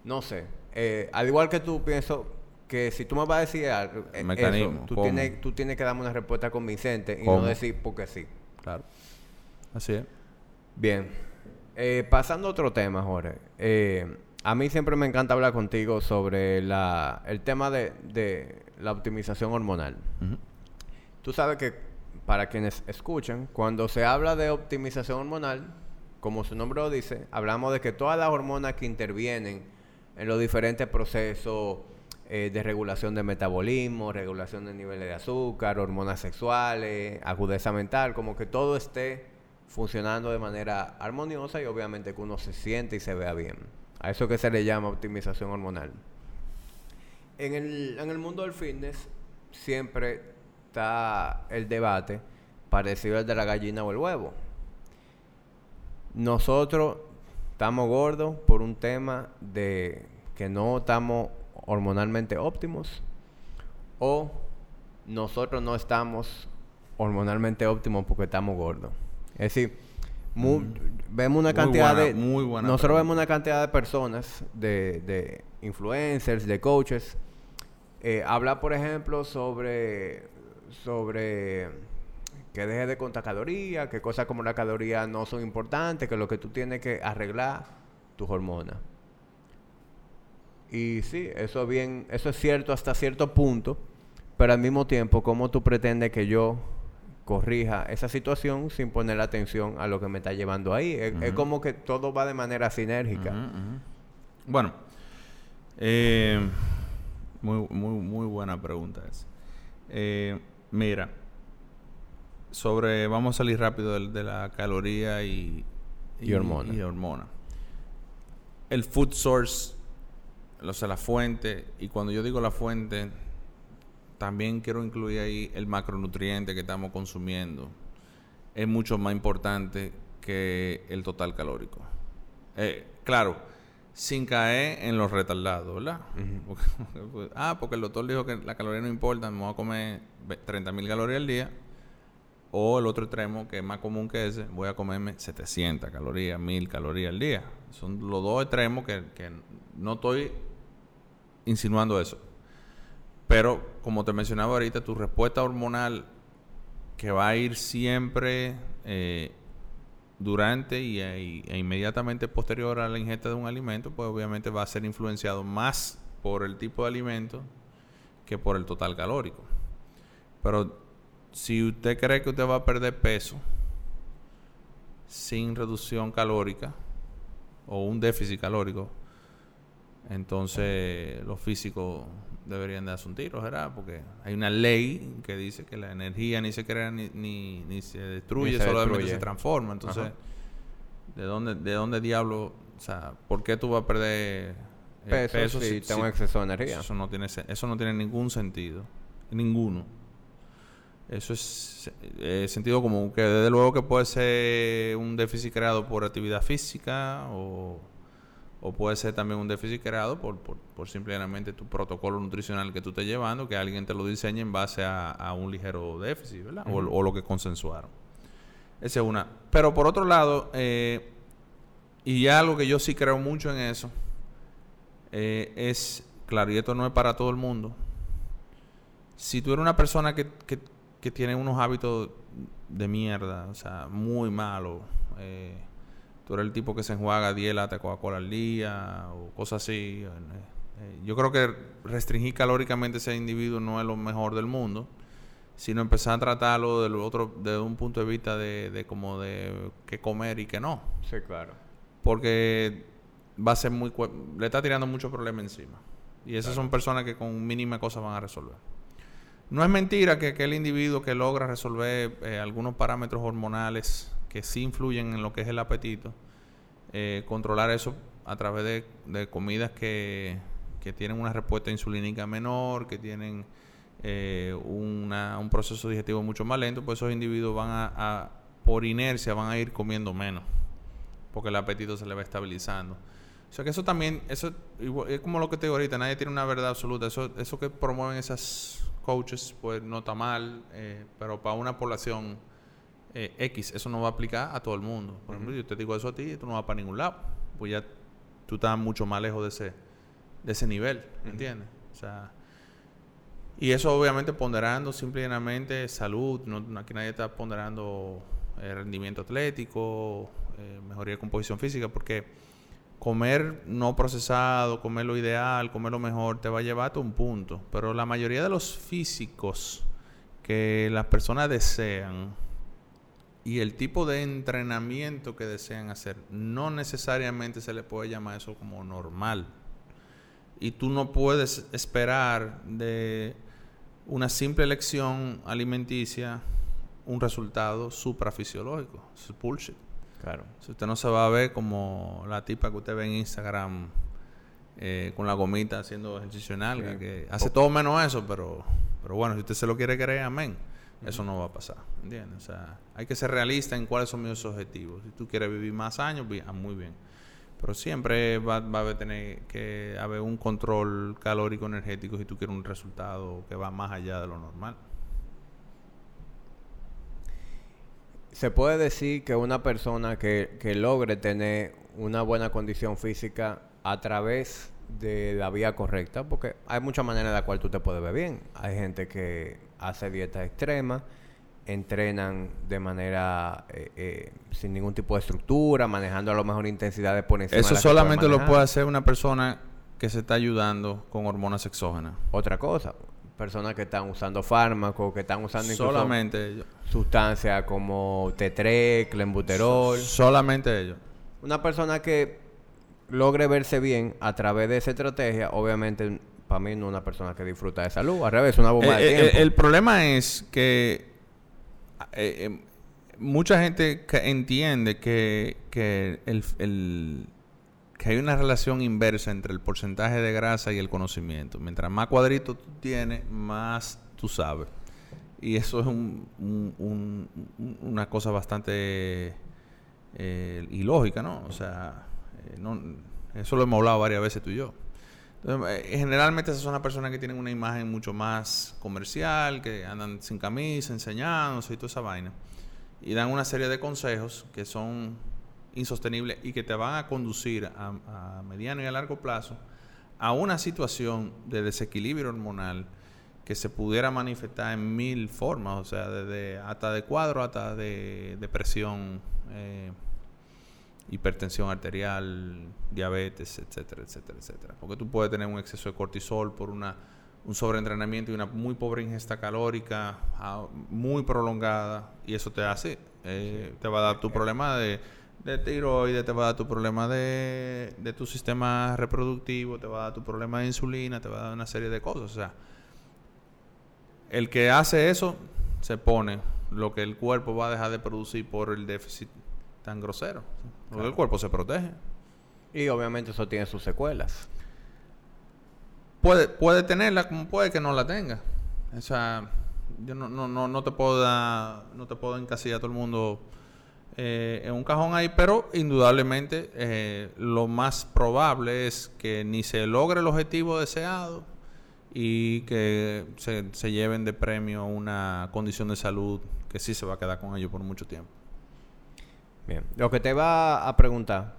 no sé. Eh, al igual que tú, pienso que si tú me vas a decir algo, eh, Mecanismo, eso, tú, tienes, tú tienes que darme una respuesta convincente y ¿Cómo? no decir porque sí. Claro. Así es. Bien. Eh, pasando a otro tema, Jorge. Eh, a mí siempre me encanta hablar contigo sobre la, el tema de, de la optimización hormonal. Tú sabes que, para quienes escuchan, cuando se habla de optimización hormonal, como su nombre lo dice, hablamos de que todas las hormonas que intervienen en los diferentes procesos eh, de regulación de metabolismo, regulación de niveles de azúcar, hormonas sexuales, agudeza mental, como que todo esté funcionando de manera armoniosa y obviamente que uno se siente y se vea bien. A eso que se le llama optimización hormonal. En el, en el mundo del fitness siempre está el debate parecido al de la gallina o el huevo. Nosotros estamos gordos por un tema de que no estamos hormonalmente óptimos o nosotros no estamos hormonalmente óptimos porque estamos gordos. Es decir, mu- vemos una Muy cantidad buena- de... muy buena nosotros pregunta. vemos una cantidad de personas, de, de influencers, de coaches, eh, hablar, por ejemplo, sobre, sobre que dejes de contar calorías, que cosas como la caloría no son importantes, que lo que tú tienes que arreglar tus hormonas. Y sí, eso es bien, eso es cierto hasta cierto punto, pero al mismo tiempo, ¿cómo tú pretendes que yo corrija esa situación sin poner atención a lo que me está llevando ahí? Es, como que todo va de manera sinérgica. Bueno, eh, muy, muy, muy buena pregunta esa. Eh, mira, sobre, vamos a salir rápido del- de, la caloría y, Y hormona. y hormona. El food source, o sea, la fuente, y cuando yo digo la fuente, también quiero incluir ahí el macronutriente que estamos consumiendo. Es mucho más importante que el total calórico. Eh, claro, sin caer en los retardados, ¿verdad? Porque- ah, porque el doctor dijo que la caloría no importa, me voy a comer 30 mil calorías al día. O el otro extremo, que es más común que ese, voy a comerme 700 calorías, 1000 calorías al día. Son los dos extremos que, que no estoy insinuando eso. Pero, como te mencionaba ahorita, tu respuesta hormonal que va a ir siempre eh, durante y, y- e inmediatamente posterior a la ingesta de un alimento, pues obviamente va a ser influenciado más por el tipo de alimento que por el total calórico. Pero si usted cree que usted va a perder peso sin reducción calórica o un déficit calórico, entonces los físicos deberían darse un tiro, ¿verdad? Porque hay una ley que dice que la energía ni se crea ni, ni, ni se destruye, Ni se solamente destruye. se transforma. Entonces, Ajá. ¿de dónde, ¿de dónde diablo? O sea, ¿por qué tú vas a perder eh, Peso, si tengo exceso de energía. Eso no, tiene, eso no tiene ningún sentido. Ninguno. Eso es eh, sentido común, que desde luego que puede ser un déficit creado por actividad física o, o puede ser también un déficit creado por, por, por simplemente tu protocolo nutricional que tú estés llevando, que alguien te lo diseñe en base a, a un ligero déficit, ¿verdad? O, lo que consensuaron. Esa es una. Pero por otro lado, eh, y algo que yo sí creo mucho en eso, eh, es, claro, y esto no es para todo el mundo. Si tú eres una persona que, que, que tiene unos hábitos de mierda, o sea, muy malos, eh, tú eres el tipo que se enjuaga 10 latas de Coca-Cola al día o cosas así. eh, eh, yo creo que restringir calóricamente a ese individuo no es lo mejor del mundo, sino empezar a tratarlo del otro, desde un punto de vista de, de como de qué comer y qué no. Sí, claro. Porque va a ser muy... Le está tirando mucho problema encima. Y esas son personas que con mínima cosa van a resolver. No es mentira que aquel individuo que logra resolver eh, algunos parámetros hormonales que sí influyen en lo que es el apetito, eh, controlar eso a través de, comidas que, tienen una respuesta insulínica menor, que tienen eh, un proceso digestivo mucho más lento, pues esos individuos van a, por inercia, van a ir comiendo menos, porque el apetito se le va estabilizando. O sea que eso también, eso es como lo que te digo ahorita, nadie tiene una verdad absoluta. Eso, eso que promueven esas coaches, pues no está mal, eh, pero para una población eh, X, eso no va a aplicar a todo el mundo. Por ejemplo, yo te digo eso a ti, tú no vas para ningún lado, pues ya tú estás mucho más lejos de ese, de ese nivel, ¿entiendes? O sea, y eso obviamente ponderando simplemente salud, no, aquí nadie está ponderando eh, rendimiento atlético, mejoría de composición física, porque comer no procesado, comer lo ideal, comer lo mejor, te va a llevar a un punto. Pero la mayoría de los físicos que las personas desean y el tipo de entrenamiento que desean hacer, no necesariamente se le puede llamar eso como normal. Y tú no puedes esperar de una simple elección alimenticia un resultado suprafisiológico. es bullshit. Claro. Si usted no se va a ver como la tipa que usted ve en Instagram eh, con la gomita haciendo ejercicio en que hace todo menos eso, pero, pero bueno, si usted se lo quiere creer, amén. Eso no va a pasar, ¿entiendes? O sea, hay que ser realista en cuáles son mis objetivos. Si tú quieres vivir más años, bien, ah, muy bien. Pero siempre va, va a tener que haber un control calórico energético si tú quieres un resultado que va más allá de lo normal. se puede decir que una persona que, logre tener una buena condición física a través de la vía correcta, porque hay muchas maneras de la cual tú te puedes ver bien. Hay gente que hace dieta extrema, entrenan de manera eh, eh, sin ningún tipo de estructura, manejando a lo mejor intensidades por encima Eso solamente lo puede hacer una persona que se está ayudando con hormonas exógenas. Otra cosa, personas que están usando fármacos, que están usando solamente ellos. sustancias como T3, clenbuterol. solamente ellos. Una persona que logre verse bien a través de esa estrategia, obviamente para mí no es una persona que disfruta de salud, al revés, una bomba de eh, eh, tiempo. el problema es que eh, mucha gente entiende que, que el que hay una relación inversa entre el porcentaje de grasa y el conocimiento. Mientras más cuadritos tú tienes, más tú sabes. Y eso es una cosa bastante eh, ilógica, ¿no? O sea, eh, eso lo hemos hablado varias veces tú y yo. Eh, generalmente esas son las personas que tienen una imagen mucho más comercial, que andan sin camisa, enseñándose y toda esa vaina. Y dan una serie de consejos que son insostenible y que te van a conducir a, mediano y a largo plazo a una situación de desequilibrio hormonal que se pudiera manifestar en mil formas, o sea, desde hasta de cuadro hasta de depresión, eh, hipertensión arterial, diabetes, etcétera, etcétera, etcétera. Porque tú puedes tener un exceso de cortisol por una un sobreentrenamiento y una muy pobre ingesta calórica ah, muy prolongada y eso te hace, eh, te va a dar tu problema de de tiroides, te va a dar tu problema de, de tu sistema reproductivo, te va a dar tu problema de insulina, te va a dar una serie de cosas. O sea, el que hace eso se pone lo que el cuerpo va a dejar de producir por el déficit tan grosero. Porque el cuerpo se protege. Y obviamente eso tiene sus secuelas. Puede, puede tenerla como puede que no la tenga. O sea, yo no, no, no, no te puedo dar, no te puedo encasillar a todo el mundo eh, en un cajón ahí, pero indudablemente eh, lo más probable es que ni se logre el objetivo deseado y que se, se lleven de premio una condición de salud que sí se va a quedar con ellos por mucho tiempo. Bien, lo que te va a preguntar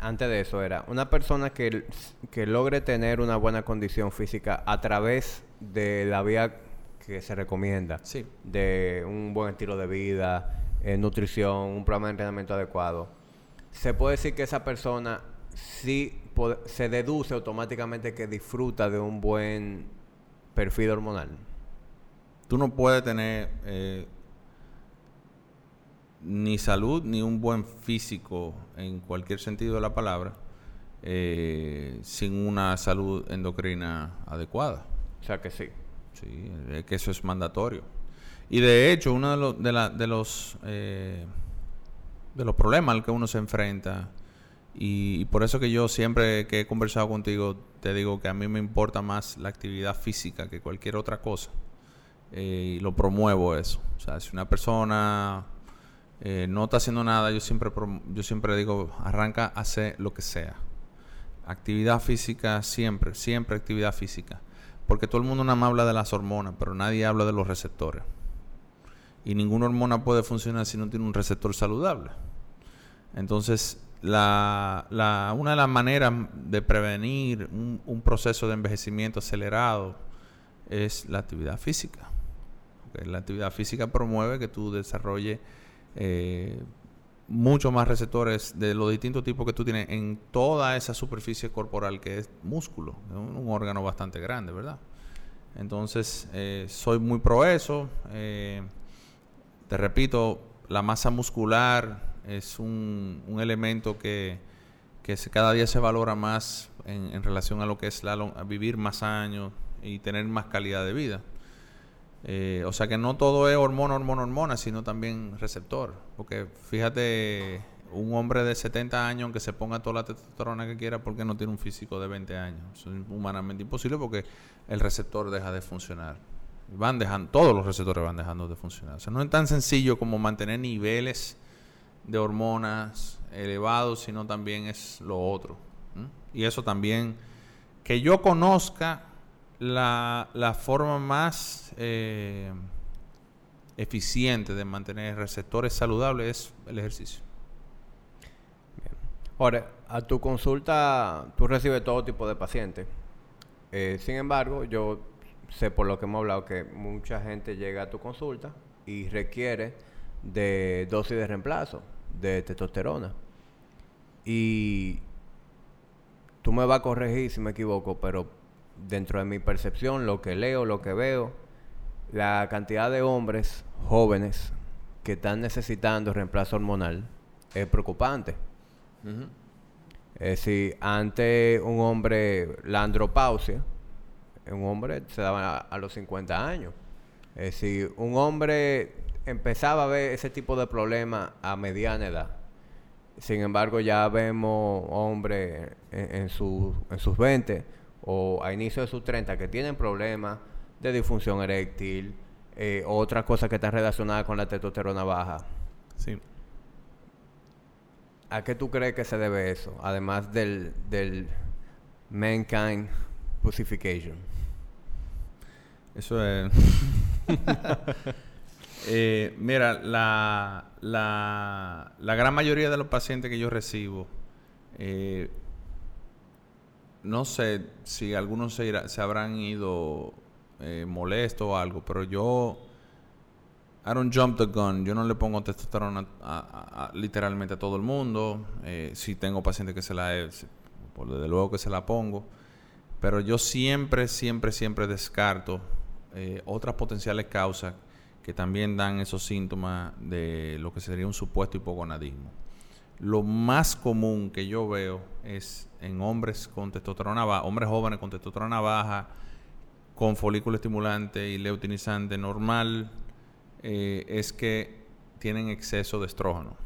antes de eso era, una persona que, que logre tener una buena condición física a través de la vía que se recomienda, sí. de un buen estilo de vida, nutrición, un programa de entrenamiento adecuado, se puede decir que esa persona sí se deduce automáticamente que disfruta de un buen perfil hormonal. Tú no puedes tener eh, ni salud ni un buen físico en cualquier sentido de la palabra eh, sin una salud endocrina adecuada. O sea que sí. Sí, es que eso es mandatorio. Y de hecho, uno de, los de, la, de los eh, de los problemas al que uno se enfrenta y, por eso que yo siempre que he conversado contigo te digo que a mí me importa más la actividad física que cualquier otra cosa eh, y lo promuevo eso. O sea, si una persona eh, no está haciendo nada, yo siempre yo siempre digo arranca a hacer lo que sea. Actividad física siempre, siempre actividad física. Porque todo el mundo nada más habla de las hormonas, pero nadie habla de los receptores. Y ninguna hormona puede funcionar si no tiene un receptor saludable. Entonces, la, una de las maneras de prevenir un, proceso de envejecimiento acelerado es la actividad física. la actividad física promueve que tú desarrolles eh, muchos más receptores de los distintos tipos que tú tienes en toda esa superficie corporal que es músculo, un, órgano bastante grande, ¿verdad? Entonces, eh, soy muy pro eso. Eh, te repito, la masa muscular es un, elemento que, cada día se valora más en, relación a lo que es la, vivir más años y tener más calidad de vida. Eh, o sea que no todo es hormona, hormona, hormona, sino también receptor. Porque fíjate, un hombre de 70 años, aunque se ponga toda la testosterona que quiera, porque no tiene un físico de 20 años. Eso es humanamente imposible porque el receptor deja de funcionar. Van dejando, todos los receptores van dejando de funcionar. O sea, no es tan sencillo como mantener niveles de hormonas elevados, sino también es lo otro. Y eso también, que yo conozca la, la forma más eh, eficiente de mantener receptores saludables es el ejercicio. Ahora, a tu consulta, tú recibes todo tipo de pacientes. Eh, sin embargo, yo sé por lo que hemos hablado que mucha gente llega a tu consulta y requiere de dosis de reemplazo de testosterona. Y tú me vas a corregir si me equivoco, pero dentro de mi percepción, lo que leo, lo que veo, la cantidad de hombres jóvenes que están necesitando reemplazo hormonal es preocupante. Es decir, antes un hombre, la andropausia, un hombre se daba a, los 50 años. Es decir, un hombre empezaba a ver ese tipo de problemas a mediana edad. Sin embargo, ya vemos hombres en, sus 20 o a inicio de sus 30 que tienen problemas de disfunción eréctil, eh, otras cosas que están relacionadas con la testosterona baja. Sí. ¿A qué tú crees que se debe eso? Además del, del mankind pussification. Eso es... Eh, mira, la, la, la, gran mayoría de los pacientes que yo recibo, eh, no sé si algunos se, habrán ido eh, molestos o algo, pero yo, I don't jump the gun, yo no le pongo testosterona a, literalmente a todo el mundo. Eh, si tengo pacientes que se la, por desde luego que se la pongo, pero yo siempre, siempre, siempre descarto otras potenciales causas que también dan esos síntomas de lo que sería un supuesto hipogonadismo. Lo más común que yo veo es en hombres con testosterona baja, hombres jóvenes con testosterona baja, con folículo estimulante y leutinizante normal, eh, es que tienen exceso de estrógeno.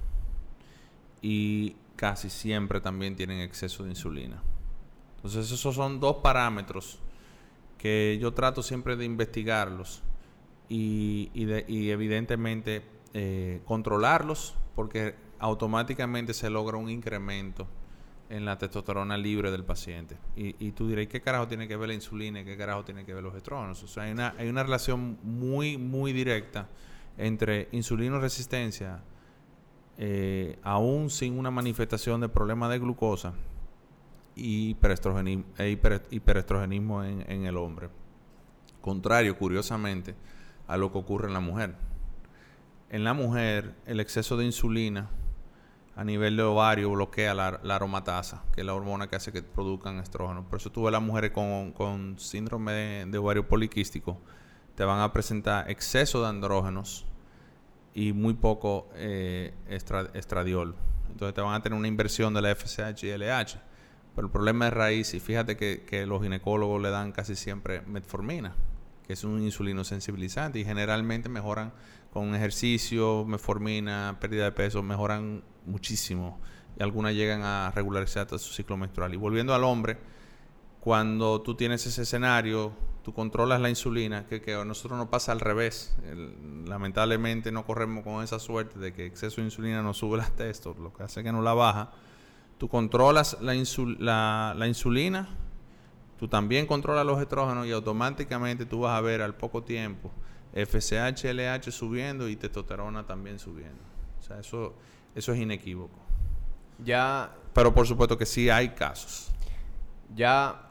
Y casi siempre también tienen exceso de insulina. Entonces esos son dos parámetros que yo trato siempre de investigarlos y, y, evidentemente eh, controlarlos porque automáticamente se logra un incremento en la testosterona libre del paciente. Y, y tú dirás, ¿qué carajo tiene que ver la insulina y qué carajo tiene que ver los estrógenos? O sea, hay una, hay una relación muy, muy directa entre insulino resistencia, eh, aún sin una manifestación de problema de glucosa, y hiperestrogenismo, e en, en el hombre. Contrario, curiosamente, a lo que ocurre en la mujer. En la mujer, el exceso de insulina a nivel de ovario bloquea la, aromatasa, que es la hormona que hace que produzcan estrógeno. Por eso tú ves las mujeres con, síndrome de, ovario poliquístico, te van a presentar exceso de andrógenos y muy poco eh, estradiol. Entonces te van a tener una inversión de la FSH y LH. Pero el problema es raíz y fíjate que, que los ginecólogos le dan casi siempre metformina, que es un insulino sensibilizante y generalmente mejoran con ejercicio, metformina, pérdida de peso, mejoran muchísimo y algunas llegan a regularizar hasta su ciclo menstrual. Y volviendo al hombre, cuando tú tienes ese escenario, tú controlas la insulina, que, a nosotros nos pasa al revés. lamentablemente no corremos con esa suerte de que exceso de insulina nos sube las testos, lo que hace que no la baja. Tú controlas la, la, insulina, tú también controlas los estrógenos y automáticamente tú vas a ver al poco tiempo FSH, LH subiendo y testosterona también subiendo. O sea, eso, eso es inequívoco. Ya. Pero por supuesto que sí hay casos. Ya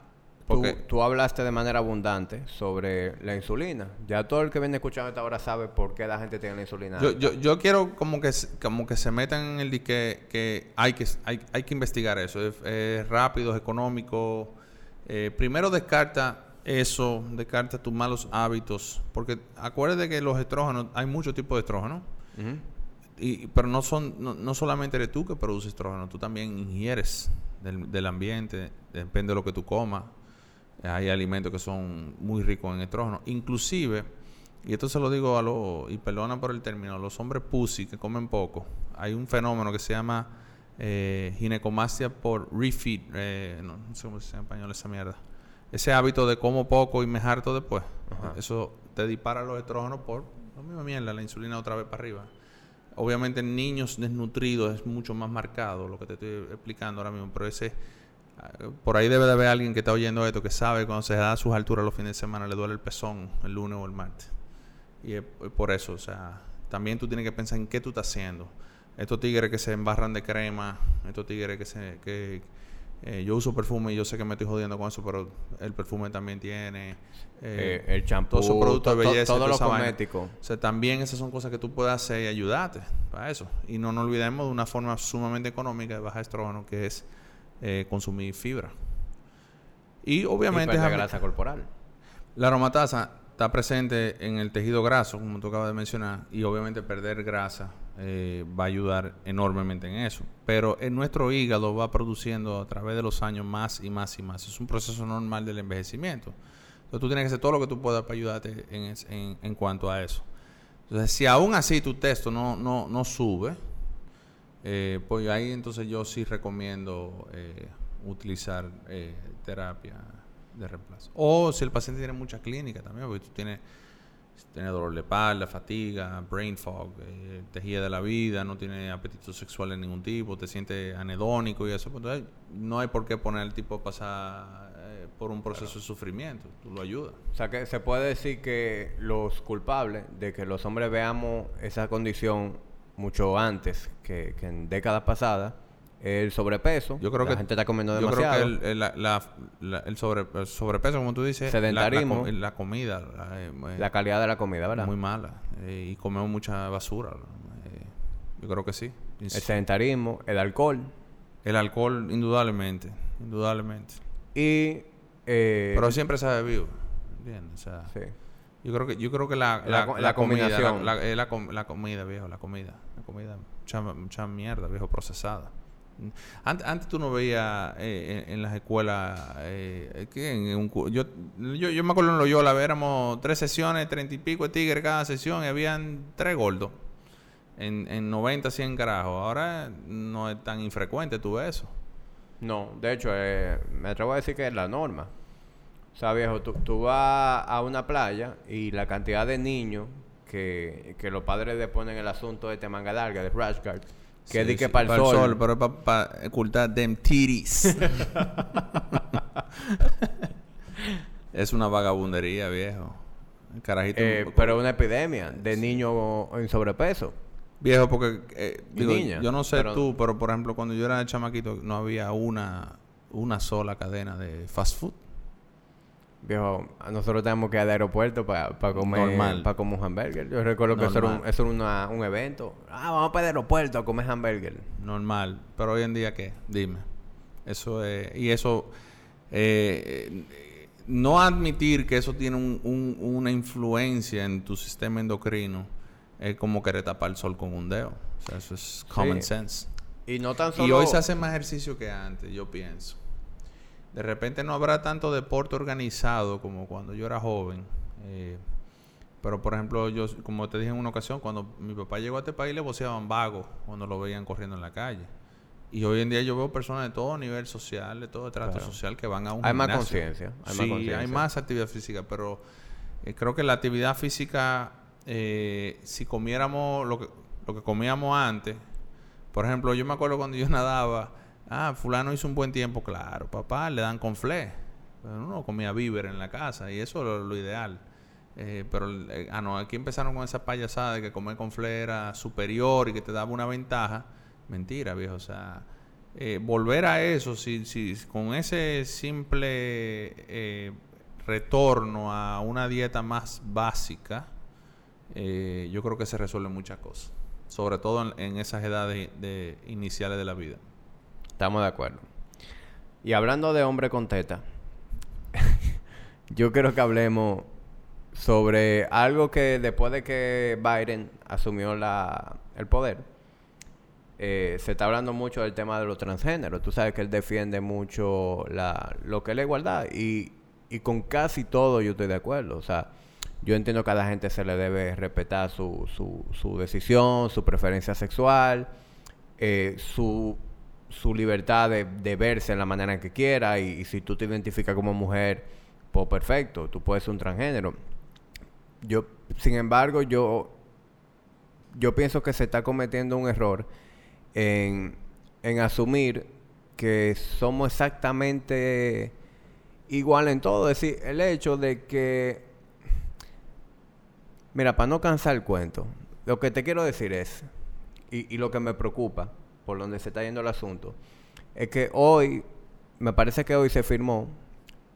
Tú, tú, hablaste de manera abundante sobre la insulina. Ya todo el que viene escuchando esta hora sabe por qué la gente tiene la insulina. Yo, yo, yo quiero como que, como que se metan en el que, que hay que hay, hay que investigar eso. Es, rápido, es económico. Eh, primero descarta eso, descarta tus malos hábitos. Porque acuérdate que los estrógenos, hay muchos tipos de estrógenos. Y, pero no son no, no, solamente eres tú que produces estrógeno, tú también ingieres del, del ambiente, depende de lo que tú comas hay alimentos que son muy ricos en estrógeno. Inclusive, y esto se lo digo a los, y perdona por el término, los hombres pussy que comen poco, hay un fenómeno que se llama eh, ginecomastia por refeed, eh, no, sé cómo se llama en español esa mierda. Ese hábito de como poco y me harto después, eso te dispara los estrógenos por la misma mierda, la insulina otra vez para arriba. Obviamente en niños desnutridos es mucho más marcado lo que te estoy explicando ahora mismo, pero ese por ahí debe de haber alguien que está oyendo esto que sabe cuando se da a sus alturas los fines de semana le duele el pezón el lunes o el martes. Y es, por eso, o sea, también tú tienes que pensar en qué tú estás haciendo. Estos tigres que se embarran de crema, estos tigres que se... Que, eh, yo uso perfume y yo sé que me estoy jodiendo con eso, pero el perfume también tiene... Eh, eh, el champú, todos esos productos de belleza. Todo lo cosmético. O sea, también esas son cosas que tú puedes hacer y ayudarte para eso. Y no nos olvidemos de una forma sumamente económica de bajar estrógeno, que es eh, consumir fibra. Y obviamente... la grasa corporal. La aromatasa está presente en el tejido graso, como tú acabas de mencionar, y obviamente perder grasa eh, va a ayudar enormemente en eso. Pero en nuestro hígado va produciendo a través de los años más y más y más. Es un proceso normal del envejecimiento. Entonces tú tienes que hacer todo lo que tú puedas para ayudarte en, cuanto a eso. Entonces, si aún así tu texto no, no, no sube, eh, pues ahí entonces yo sí recomiendo eh, utilizar eh, terapia de reemplazo. O si el paciente tiene mucha clínica también, porque tú tienes, tiene dolor de espalda, fatiga, brain fog, eh, tejida de la vida, no tiene apetito sexual de ningún tipo, te sientes anedónico y eso, pues no hay por qué poner al tipo a pasar por un proceso de sufrimiento, tú lo ayudas. O sea que se puede decir que los culpables de que los hombres veamos esa condición mucho antes que, en décadas pasadas el sobrepeso. Yo creo la que la gente está comiendo demasiado. Yo creo que el, la, el, sobrepeso, como tú dices, sedentarismo, la, comida, eh, la, calidad de la comida, ¿verdad? Muy mala eh, y comemos mucha basura. Eh, yo creo que sí. El sedentarismo, el alcohol. El alcohol, indudablemente, indudablemente. Y pero siempre se ha bebido, ¿entiendes? O sea, sí. Yo creo que, yo creo que la, la, la, comida, la, la, comida, viejo, la comida. La comida, mucha, mucha mierda, viejo, procesada. Antes, antes tú no veías eh, en, las escuelas, eh, en yo, yo, yo, me acuerdo en Loyola, éramos tres sesiones, treinta y pico de tigres cada sesión y habían tres gordos. En, en 90, 100 carajos. Ahora no es tan infrecuente tú ves eso. No, de hecho, eh, me atrevo a decir que es la norma. O sea, viejo, tú, vas a una playa y la cantidad de niños que, que los padres le ponen el asunto de este manga larga, de rash guard, que di que para el sol. Pero para pa ocultar them titties. es una vagabundería, viejo. Carajito. Eh, pero una epidemia de niños en sobrepeso. Viejo, porque eh, digo, yo no sé tú, pero por ejemplo, cuando yo era chamaquito no había una, una sola cadena de fast food. Viejo, nosotros tenemos que ir al aeropuerto para comer para comer un hamburger. Yo recuerdo que eso era, un, eso era un evento. Ah, vamos para el aeropuerto a comer hamburger. Normal. Pero hoy en día, ¿qué? Dime. Eso es... Y eso... Eh, no admitir que eso tiene un, una influencia en tu sistema endocrino es como querer tapar el sol con un dedo. O sea, eso es common sense. Y no tan solo... Y hoy se hace más ejercicio que antes, yo pienso. De repente no habrá tanto deporte organizado como cuando yo era joven. Eh, pero por ejemplo, yo, como te dije en una ocasión, cuando mi papá llegó a este país le voceaban vagos cuando lo veían corriendo en la calle. Y hoy en día yo veo personas de todo nivel social, de todo trato social que van a un Hay más conciencia. Sí, hay más actividad física, pero eh, creo que la actividad física, eh, si comiéramos lo que, lo que comíamos antes, por ejemplo, yo me acuerdo cuando yo nadaba, ah, fulano hizo un buen tiempo, claro, papá, le dan con Pero uno comía víver en la casa y eso es lo, ideal. Eh, pero, ah, no, aquí empezaron con esa payasada de que comer con era superior y que te daba una ventaja. Mentira, viejo. O sea, eh, volver a eso, si, si, con ese simple eh, retorno a una dieta más básica, eh, yo creo que se resuelven muchas cosas. Sobre todo en, esas edades de, iniciales de la vida. Estamos de acuerdo. Y hablando de hombre con teta, yo quiero que hablemos sobre algo que después de que Biden asumió la, el poder, eh, se está hablando mucho del tema de los transgéneros. Tú sabes que él defiende mucho la, lo que es la igualdad y, y con casi todo yo estoy de acuerdo. O sea, yo entiendo que a la gente se le debe respetar su, su, su decisión, su preferencia sexual, eh, su, su libertad de, verse en la manera en que quiera y, si tú te identificas como mujer, pues perfecto, tú puedes ser un transgénero. Yo, sin embargo, yo, yo pienso que se está cometiendo un error en, asumir que somos exactamente igual en todo. Es decir, el hecho de que, mira, para no cansar el cuento, lo que te quiero decir es, y, lo que me preocupa, por donde se está yendo el asunto, es que hoy, me parece que hoy se firmó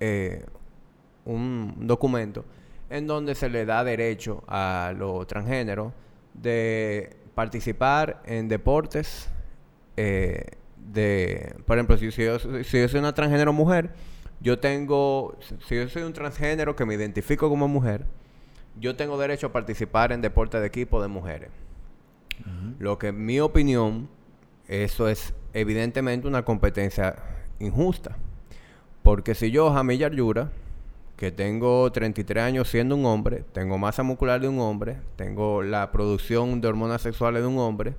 eh, un documento en donde se le da derecho a los transgéneros de participar en deportes eh, de, por ejemplo, si, yo, soy una transgénero mujer, yo tengo, si yo soy un transgénero que me identifico como mujer, yo tengo derecho a participar en deportes de equipo de mujeres. Lo que en mi opinión, eso es evidentemente una competencia injusta. Porque si yo, Jamillar Yura, que tengo 33 años siendo un hombre, tengo masa muscular de un hombre, tengo la producción de hormonas sexuales de un hombre.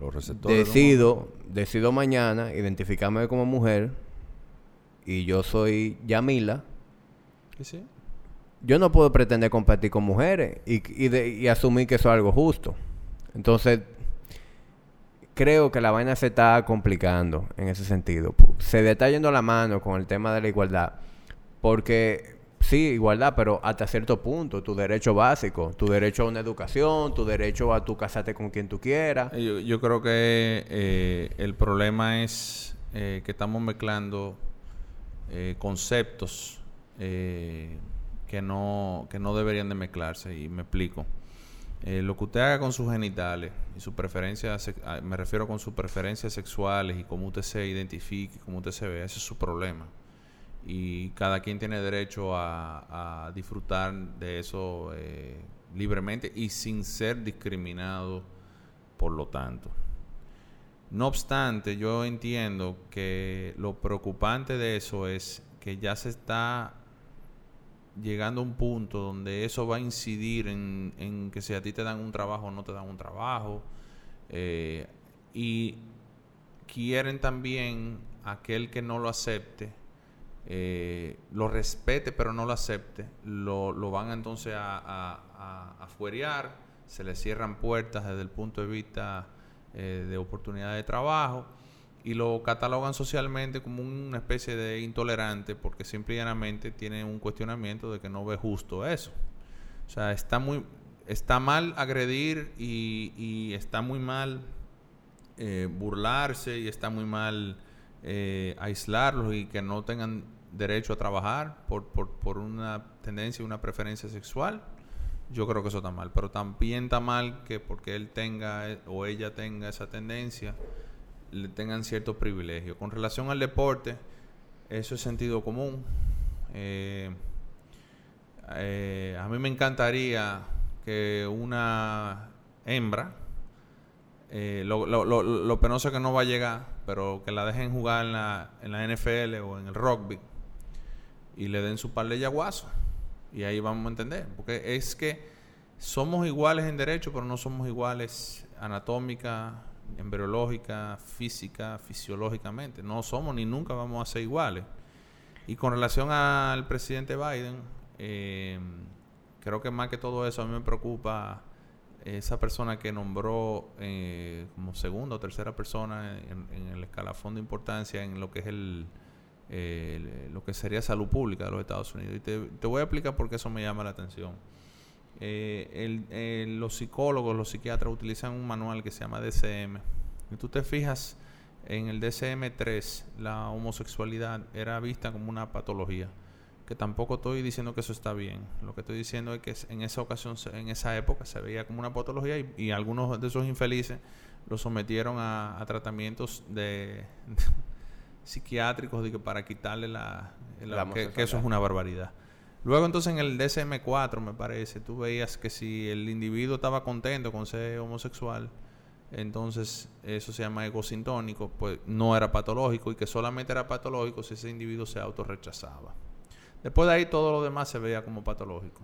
Los receptores decido, decido mañana identificarme como mujer y yo soy Yamila. ¿Sí? Yo no puedo pretender competir con mujeres y, y asumir que eso es algo justo. Entonces, creo que la vaina se está complicando en ese sentido. Se está yendo la mano con el tema de la igualdad. Porque sí, igualdad, pero hasta cierto punto, tu derecho básico, tu derecho a una educación, tu derecho a tu casarte con quien tú quieras. Yo, creo que eh, el problema es eh, que estamos mezclando eh, conceptos que, no, que no deberían de mezclarse, y me explico. Lo que usted haga con sus genitales y su preferencia, ah, me refiero con sus preferencias sexuales y cómo usted se identifique, cómo usted se ve, ese es su problema y cada quien tiene derecho a, disfrutar de eso eh, libremente y sin ser discriminado por lo tanto. No obstante, yo entiendo que lo preocupante de eso es que ya se está llegando a un punto donde eso va a incidir en, que si a ti te dan un trabajo o no te dan un trabajo. Eh, y quieren también aquel que no lo acepte eh, lo respete pero no lo acepte, lo, lo van entonces a, a, a, fuerear, se le cierran puertas desde el punto de vista eh, de oportunidad de trabajo y lo catalogan socialmente como una especie de intolerante porque simplemente tiene un cuestionamiento de que no ve justo eso. O sea, está muy está mal agredir y, y está muy mal eh, burlarse y está muy mal eh, aislarlos y que no tengan derecho a trabajar por, por, por una tendencia, una preferencia sexual, yo creo que eso está mal. Pero también está mal que porque él tenga eh, o ella tenga esa tendencia, le tengan cierto privilegio. Con relación al deporte, eso es sentido común. Eh, eh, a mí me encantaría que una hembra Eh, lo, lo, lo, lo, penoso que no va a llegar, pero que la dejen jugar en la, en la NFL o en el rugby y le den su par de yaguazos. Y ahí vamos a entender. Porque es que somos iguales en derecho, pero no somos iguales anatómica, embriológica, física, fisiológicamente. No somos ni nunca vamos a ser iguales. Y con relación al presidente Biden, eh, creo que más que todo eso a mí me preocupa esa persona que nombró eh, como segunda o tercera persona en, el escalafón de importancia en lo que es el, lo que sería salud pública de los Estados Unidos. Y te, te, voy a explicar por qué eso me llama la atención. Eh, los psicólogos, los psiquiatras utilizan un manual que se llama DCM. Y tú te fijas en el DCM3, la homosexualidad era vista como una patología que tampoco estoy diciendo que eso está bien. Lo que estoy diciendo es que en esa ocasión, en esa época, se veía como una patología y, algunos de esos infelices los sometieron a, tratamientos de, psiquiátricos de para quitarle la, que, eso es una barbaridad. Luego entonces en el DSM-4 me parece, tú veías que si el individuo estaba contento con ser homosexual, entonces eso se llama egosintónico, pues no era patológico y que solamente era patológico si ese individuo se autorrechazaba. Después de ahí todo lo demás se veía como patológico.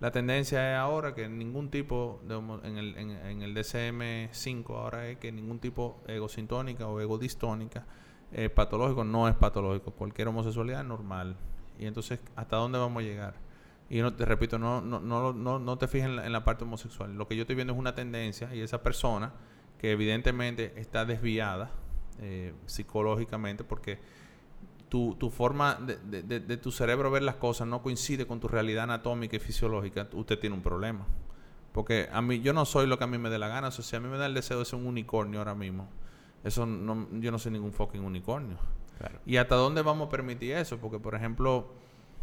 La tendencia es ahora que ningún tipo, de en, el, en, el DCM5 ahora es que ningún tipo egosintónica o egodistónica eh, patológico no es patológico. Cualquier homosexualidad es normal. Y entonces, ¿hasta dónde vamos a llegar? Y no te repito, no, no, no, no, no te fijes en la, parte homosexual. Lo que yo estoy viendo es una tendencia y esa persona que evidentemente está desviada eh, psicológicamente porque tu, forma de, tu cerebro ver las cosas no coincide con tu realidad anatómica y fisiológica, usted tiene un problema. Porque a mí, yo no soy lo que a mí me dé la gana. O sea, si a mí me da el deseo de ser un unicornio ahora mismo, eso no, yo no soy ningún fucking unicornio. ¿Y hasta dónde vamos a permitir eso? Porque, por ejemplo,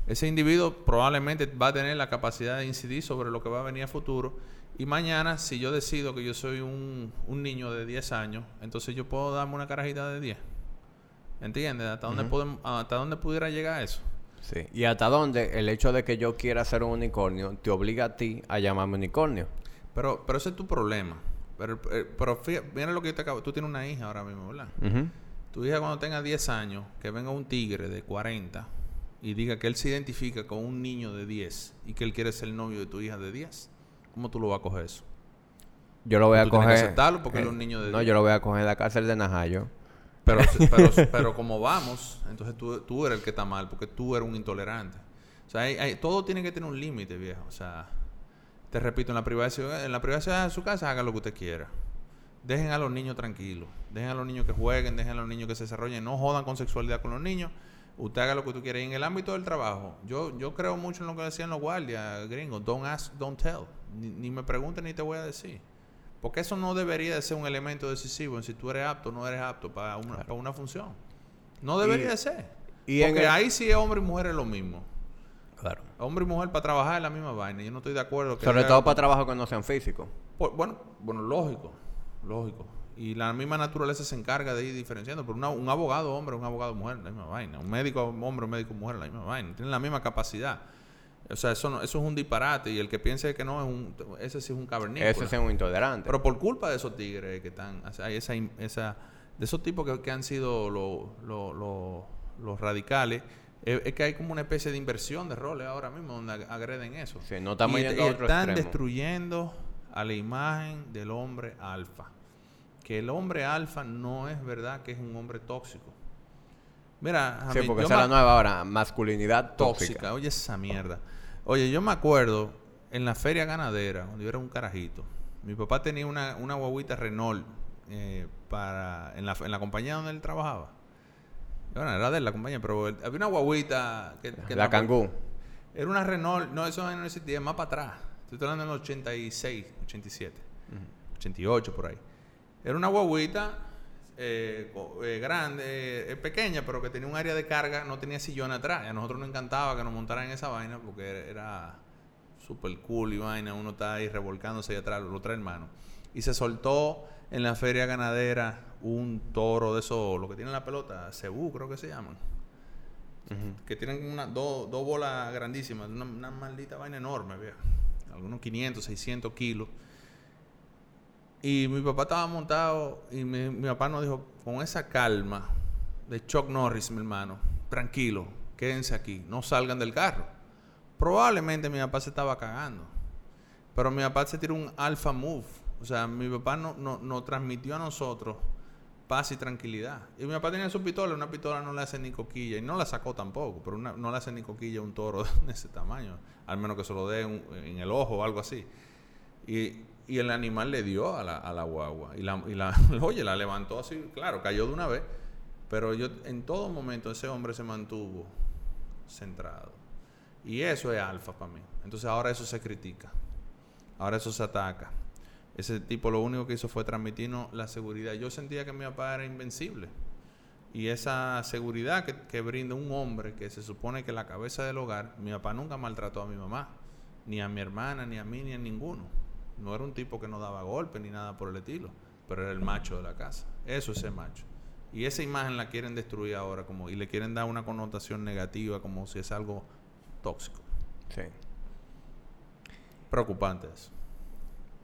ese individuo probablemente va a tener la capacidad de incidir sobre lo que va a venir a futuro. Y mañana, si yo decido que yo soy un, un niño de 10 años, entonces yo puedo darme una carajita de 10. ¿Entiendes? ¿Hasta, dónde podemos, ¿Hasta dónde pudiera llegar eso? Sí. ¿Y hasta dónde el hecho de que yo quiera ser un unicornio te obliga a ti a llamarme unicornio? Pero, pero ese es tu problema. Pero, eh, pero mira lo que yo te acabo. Tú tienes una hija ahora mismo, ¿verdad? Tu hija cuando tenga 10 años, que venga un tigre de 40 y diga que él se identifica con un niño de 10 y que él quiere ser el novio de tu hija de 10, ¿cómo tú lo vas a coger eso? Yo lo voy a coger. aceptarlo porque él es un niño de No, yo lo voy a coger de la cárcel de Najayo. Pero, pero, pero como vamos, entonces tú, tú eres el que está mal, porque tú eres un intolerante. O sea, hay, todo tiene que tener un límite, viejo. O sea, te repito, en la privacidad, en la privacidad de su casa, haga lo que usted quiera. Dejen a los niños tranquilos. Dejen a los niños que jueguen, dejen a los niños que se desarrollen. No jodan con sexualidad con los niños. Usted haga lo que tú quieras. Y en el ámbito del trabajo, yo, yo creo mucho en lo que decían los guardias gringos. Don't ask, don't tell. Ni, ni me pregunten ni te voy a decir. Porque eso no debería de ser un elemento decisivo en si tú eres apto o no eres apto para una, para una función. No debería de ser. Y Porque ahí sí hombre y mujer es lo mismo. Claro. Hombre y mujer para trabajar es la misma vaina. Yo no estoy de acuerdo. Que Sobre todo para trabajo que no sean físicos. bueno, bueno, lógico. Lógico. Y la misma naturaleza se encarga de ir diferenciando. Pero un abogado hombre, un abogado mujer, la misma vaina. Un médico hombre, un médico mujer, la misma vaina. Tienen la misma capacidad. O sea, eso, no, eso es un disparate y el que piense que no es un... Ese sí es un cavernícola. Ese sí es un intolerante. Pero por culpa de esos tigres que están... hay esa, esa, de esos tipos que, han sido los radicales, es, que hay como una especie de inversión de roles ahora mismo donde agreden eso. Sí, no estamos y, están destruyendo a la imagen del hombre alfa. Que el hombre alfa no es verdad que es un hombre tóxico. Mira, sí, porque esa es la nueva ahora, masculinidad tóxica. tóxica. Oye, esa mierda. Oye, yo me acuerdo en la feria ganadera, cuando yo era un carajito, mi papá tenía una, una guaguita Renault eh, para, en, la, en la compañía donde él trabajaba. Bueno, era de la compañía, pero había una guaguita que... la. Era una Renault, no, eso no existía, más para atrás. Estoy hablando en el 86, 87, 88 por ahí. Era una guaguita eh, eh, grande, eh, pequeña, pero que tenía un área de carga, no tenía sillón atrás. a nosotros nos encantaba que nos montaran en esa vaina porque era súper cool y vaina. Uno está ahí revolcándose ahí atrás, lo trae hermano. Y se soltó en la feria ganadera un toro de esos, lo que tiene la pelota, cebú creo que se llaman. Que tienen una, dos bolas grandísimas, una, maldita vaina enorme, Algunos 500, 600 kilos Y mi papá estaba montado y mi, papá nos dijo, con esa calma de Chuck Norris, mi hermano, tranquilo, quédense aquí, no salgan del carro. Probablemente mi papá se estaba cagando. Pero mi papá se tiró un alpha move. O sea, mi papá nos no, no transmitió a nosotros paz y tranquilidad. Y mi papá tenía su pistola, una pistola no le hace ni coquilla, y no la sacó tampoco, pero una- no le hace ni coquilla un toro de ese tamaño, al menos que se lo dé un- en el ojo o algo así. Y, y el animal le dio a la, a la guagua, y la, y la, oye, la levantó así, claro, cayó de una vez, pero yo en todo momento ese hombre se mantuvo centrado. Y eso es alfa para mí. Entonces ahora eso se critica. Ahora eso se ataca. Ese tipo lo único que hizo fue transmitirnos la seguridad. Yo sentía que mi papá era invencible. Y esa seguridad que, que brinda un hombre que se supone que es la cabeza del hogar, mi papá nunca maltrató a mi mamá, ni a mi hermana, ni a mí, ni a ninguno. No era un tipo que no daba golpes ni nada por el estilo, pero era el macho de la casa. Eso es ser macho. Y esa imagen la quieren destruir ahora como y le quieren dar una connotación negativa como si es algo tóxico. Sí. Preocupante eso.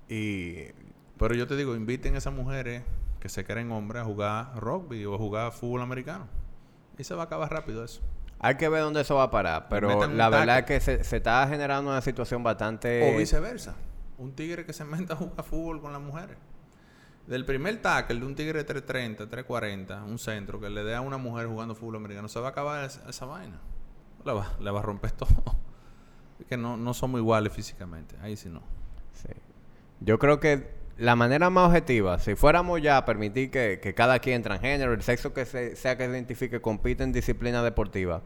Y Pero yo te digo, inviten a esas mujeres que se creen hombres a jugar rugby o a jugar fútbol americano. Y se va a acabar rápido eso. hay que ver dónde eso va a parar. Pero la verdad es que se, se está generando una situación bastante... O viceversa. Un tigre que se meta a jugar fútbol con las mujeres. Del primer tackle de un tigre de 330, 340, un centro, que le dé a una mujer jugando fútbol americano, se va a acabar esa, esa vaina. Le va, le va a romper todo. Es que no, no somos iguales físicamente. Ahí sí no. Sí. Yo creo que la manera más objetiva, si fuéramos ya a permitir que, que cada quien transgénero, el sexo que se- sea que se identifique, compite en disciplina deportiva,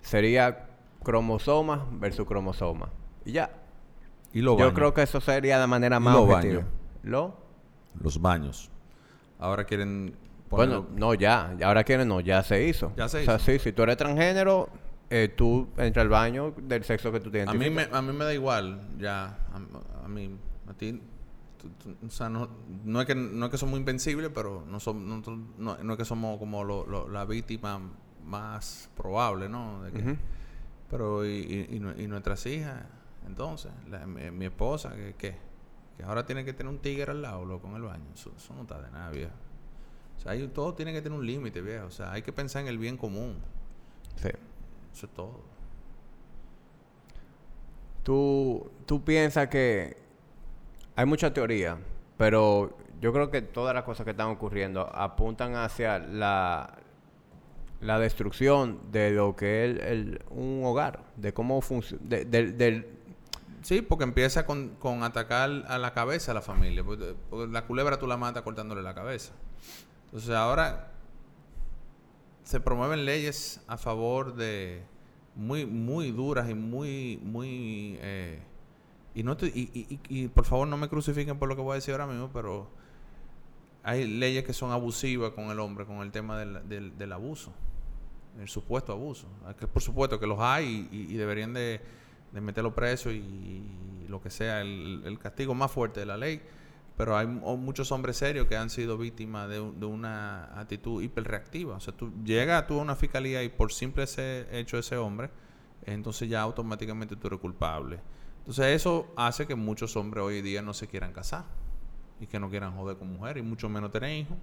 sería cromosoma versus cromosoma. Y ya. Y lo Yo creo que eso sería la manera más los objetiva. baños. ¿Lo? Los baños. Ahora quieren Bueno, no, ya. Ahora quieren, no, ya se hizo. Ya se O sea, hizo. sí, si tú eres transgénero, eh, tú entras al baño del sexo que tú tienes. A mí, me, a mí me da igual, ya. A, a mí, a ti. O sea, no, no, es que, no es que somos invencibles, pero no, som- nosotros- no, no es que somos como lo- lo- la víctima más probable, ¿no? De que- Ujú. Pero, y, y, y nue- y nuestras hijas, entonces, la- mi, mi esposa, que, que, que ahora tiene que tener un tigre al lado, loco, en el baño. Eso, eso no está de nada, viejo. O sea, hay, todo tiene que tener un límite, viejo. O sea, hay que pensar en el bien común. Sí. Eso es todo. Tú, tú piensas que hay mucha teoría, pero yo creo que todas las cosas que están ocurriendo apuntan hacia la, la destrucción de lo que es el- un hogar, de cómo funciona, del, del- Sí, porque empieza con, con atacar a la cabeza a la familia. Porque, porque la culebra tú la matas cortándole la cabeza. Entonces ahora se promueven leyes a favor de muy muy duras y muy muy eh, y no te- y, y- y- por favor no me crucifiquen por lo que voy a decir ahora mismo, pero hay leyes que son abusivas con el hombre con el tema del, del, abuso, el supuesto abuso. Que por supuesto que los hay y, deberían de, de meterlo preso y, lo que sea, el, castigo más fuerte de la ley. Pero hay mu- muchos hombres serios que han sido víctimas de, de una actitud hiperreactiva. O sea, tú llegas tú a una fiscalía y por simple ese hecho ese hombre, entonces ya automáticamente tú eres culpable. Entonces eso hace que muchos hombres hoy día no se quieran casar y que no quieran joder con mujeres y mucho menos tener hijos.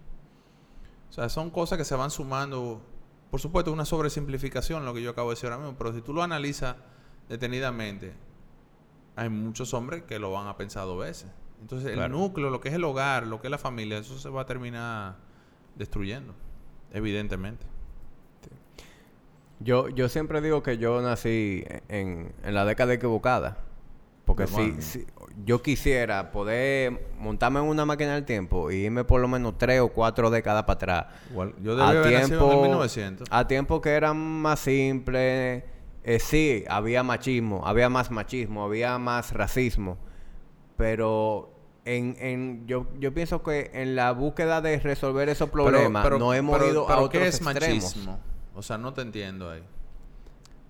O sea, son cosas que se van sumando. Por supuesto, una sobresimplificación, lo que yo acabo de decir ahora mismo, pero si tú lo analizas detenidamente, hay muchos hombres que lo van a pensar dos veces. Entonces, Claro. el núcleo, lo que es el hogar, lo que es la familia, eso se va a terminar destruyendo, evidentemente. yo, yo siempre digo que yo nací en, en la década equivocada. Porque si, si yo quisiera poder montarme en una máquina del tiempo y irme por lo menos tres o cuatro décadas para atrás. Igual, yo debí haber nacido en 1900. a tiempo que eran más simples. eh, sí, había machismo, había más machismo, había más racismo. Pero en, en yo, yo pienso que en la búsqueda de resolver esos problemas no hemos pero- ido a pero otros ¿qué es extremos. machismo? O sea, no te entiendo ahí.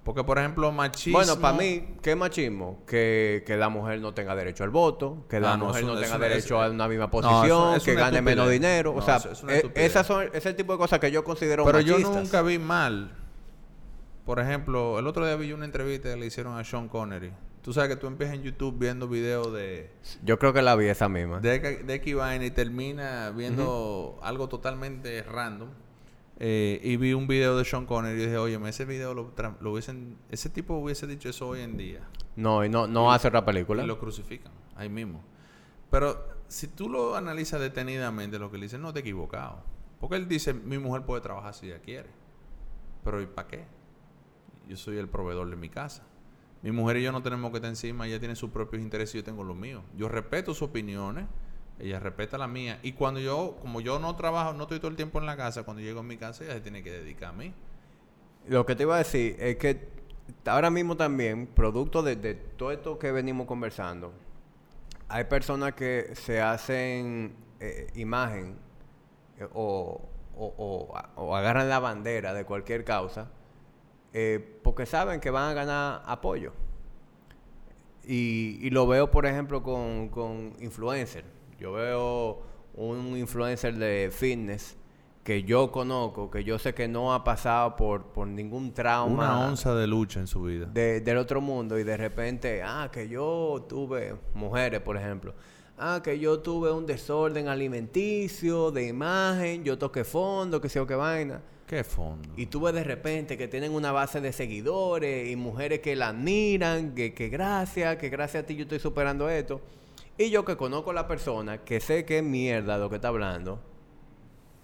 Porque, por ejemplo, machismo... Bueno, para mí, ¿qué machismo? Que, que la mujer no tenga derecho al voto, que la Ah, no, mujer no tenga derecho a una misma No, posición, eso- que gane menos dinero. O sea, es eh, esas son, ese es el tipo de cosas que yo considero Pero yo nunca vi mal. Por ejemplo, el otro día vi una entrevista que le hicieron a Sean Connery Tú sabes que tú empiezas en YouTube viendo videos de... Yo creo que la vi esa misma. De, de X y termina viendo algo totalmente random. Eh, y vi un video de Sean Connery y dije, oye, ese video lo, hubiesen... Ese tipo hubiese dicho eso hoy en día. No, y no, no hace otra película. Y lo crucifican, ahí mismo. Pero si tú lo analizas detenidamente, lo que le dicen, no te he equivocado. Porque él dice, mi mujer puede trabajar si ella quiere. Pero ¿y para qué? Yo soy el proveedor de mi casa. Mi mujer y yo no tenemos que estar encima, ella tiene sus propios intereses y yo tengo los míos. Yo respeto sus opiniones, ella respeta la mía. Y cuando yo, como yo no trabajo, no estoy todo el tiempo en la casa, cuando llego a mi casa ella se tiene que dedicar a mí. Lo que te iba a decir es que ahora mismo también, producto de, todo esto que venimos conversando, hay personas que se hacen eh, imagen eh, o, o- o- o agarran la bandera de cualquier causa eh, porque saben que van a ganar apoyo. Y, y lo veo, por ejemplo, con, con influencers. Yo veo un influencer de fitness que yo conozco, que yo sé que no ha pasado por, por ningún trauma Una onza de lucha en su vida. de- del otro mundo y de repente, ah, que yo tuve, mujeres por ejemplo, ah, que yo tuve un desorden alimenticio, de imagen, yo toqué fondo, que sé yo qué vaina. ¿Qué fondo? Y tuve de repente que tienen una base de seguidores y mujeres que la admiran, que, que gracias, que gracias a ti yo estoy superando esto. Y yo que conozco a la persona, que sé que es mierda lo que está hablando,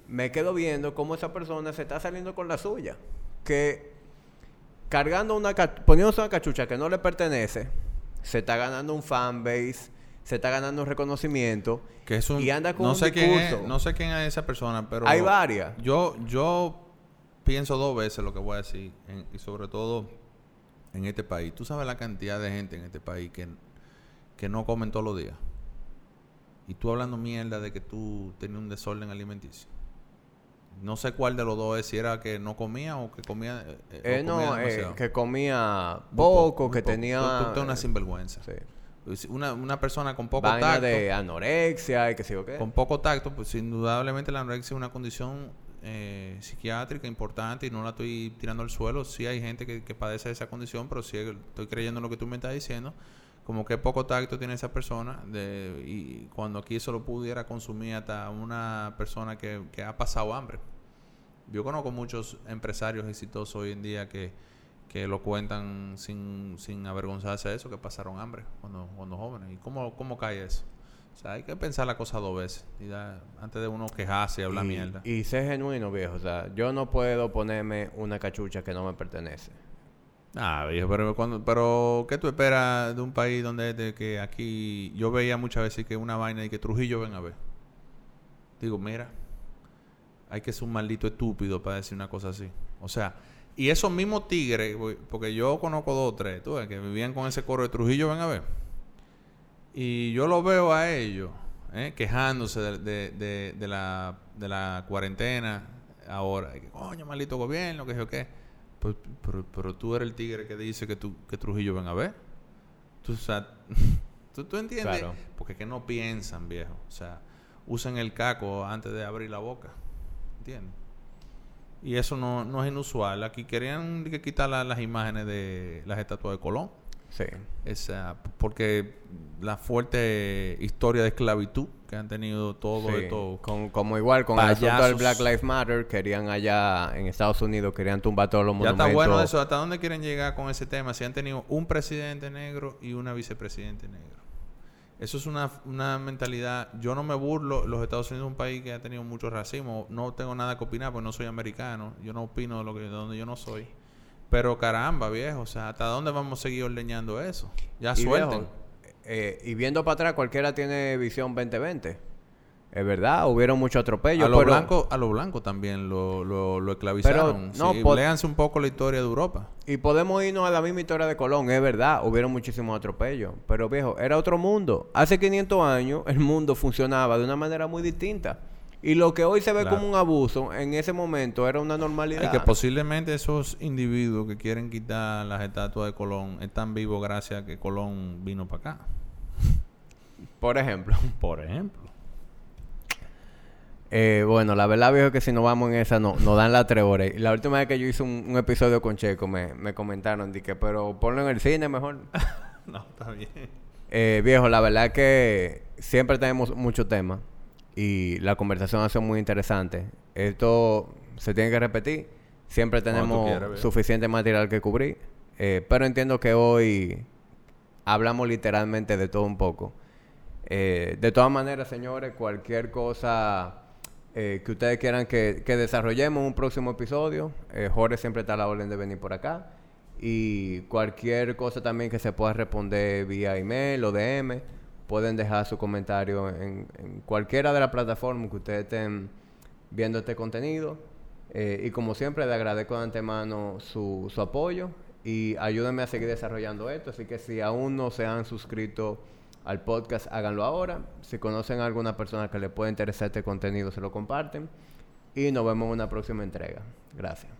me quedo viendo cómo esa persona se está saliendo con la suya. Que cargando una, poniéndose una cachucha que no le pertenece, se está ganando un fanbase, se está ganando un reconocimiento. Que es un, y anda con no un sé quién es, no sé quién es esa persona, pero Hay varias. Yo yo pienso dos veces lo que voy a decir en- y sobre todo en este país. Tú sabes la cantidad de gente en este país que, que no comen todos los días. Y tú hablando mierda de que tú tenías un desorden alimenticio. No sé cuál de los dos es, si era que no comía o que comía. eh, eh, o Eh, no, eh, que comía poco, que poco. tenía... Tú- tú- una sinvergüenza. sí, Una, una persona con poco vaina tacto. de anorexia y que sé yo qué. con poco tacto, pues indudablemente la anorexia es una condición eh, psiquiátrica importante y no la estoy tirando al suelo. Sí hay gente que, que padece de esa condición, pero sí estoy creyendo en lo que tú me estás diciendo. Como que poco tacto tiene esa persona de, y cuando aquí eso lo pudiera consumir hasta una persona que, que ha pasado hambre. Yo conozco muchos empresarios exitosos hoy en día que, que lo cuentan sin, sin avergonzarse de eso, que pasaron hambre cuando, cuando jóvenes. ¿Y cómo, cómo cae eso? O sea, hay que pensar la cosa dos veces y da- antes de uno quejarse y hablar y, mierda. y ser genuino, viejo. O sea, yo no puedo ponerme una cachucha que no me pertenece. Ah, viejo, pero, cuando, pero ¿qué tú esperas de un país donde de que aquí yo veía muchas veces que una vaina y que Trujillo ven a ver? Digo, mira, hay que ser un maldito estúpido para decir una cosa así. O sea, y esos mismos tigres, porque yo conozco dos o tres, tú que vivían con ese coro de Trujillo ven a ver. Y yo lo veo a ellos ¿eh? quejándose de, la, cuarentena ahora. Coño, maldito gobierno, que sé yo qué. Pero, pero, pero tú eres el tigre que dice que, tú, que Trujillo ven a ver. Tú, o sea, ¿tú, tú entiendes? Claro. Porque es que no piensan, viejo. O sea, usan el caco antes de abrir la boca. ¿Entiendes? Y eso no, no es inusual. Aquí querían que quitar la- las imágenes de las estatuas de Colón. Sí. Esa, porque la fuerte historia de esclavitud que han tenido todos Sí, estos con, como igual con el asunto del payasos. Black Lives Matter, querían allá en Estados Unidos, querían tumbar todos los Ya monumentos. está bueno eso. ¿Hasta dónde quieren llegar con ese tema? Si han tenido un presidente negro y una vicepresidente negro. Eso es una, una mentalidad. Yo no me burlo. Los Estados Unidos es un país que ha tenido mucho racismo. No tengo nada que opinar porque no soy americano. Yo no opino de, lo que, de donde yo no soy. Pero caramba, viejo. O sea, ¿hasta dónde vamos a seguir ordeñando eso? Ya Y, suelten. viejo, eh, y viendo para atrás, cualquiera tiene visión 2020. Es verdad, hubieron muchos atropellos. a los blancos a los blancos también lo, lo, lo esclavizaron. Pero, no, Sí, léanse un poco la historia de Europa. Y podemos irnos a la misma historia de Colón, es verdad, hubieron muchísimos atropellos, pero viejo, era otro mundo. Hace 500 años el mundo funcionaba de una manera muy distinta. Y lo que hoy se ve Claro. como un abuso, en ese momento era una normalidad. Y que posiblemente esos individuos que quieren quitar las estatuas de Colón están vivos gracias a que Colón vino para acá. Por ejemplo. Por ejemplo. Eh, bueno, la verdad, viejo, que si no vamos en esa, no, nos dan las tres horas. Y la última vez que yo hice un, un episodio con Checo, me, me comentaron, que, pero ponlo en el cine mejor. no, está bien. Eh, viejo, la verdad que siempre tenemos mucho tema y la conversación ha sido muy interesante. Esto se tiene que repetir. Siempre tenemos suficiente material que cubrir. Eh, pero entiendo que hoy hablamos literalmente de todo un poco. Eh, de todas maneras, señores, cualquier cosa eh, que ustedes quieran que, que, desarrollemos en un próximo episodio, Jorge siempre está a la orden de venir por acá. Y cualquier cosa también que se pueda responder vía email o DM, pueden dejar su comentario en, cualquiera de las plataformas que ustedes estén viendo este contenido. Eh, y como siempre, le agradezco de antemano su, su apoyo y ayúdenme a seguir desarrollando esto. Así que si aún no se han suscrito al podcast, háganlo ahora. Si conocen a alguna persona que le pueda interesar este contenido, se lo comparten. Y nos vemos en una próxima entrega. Gracias.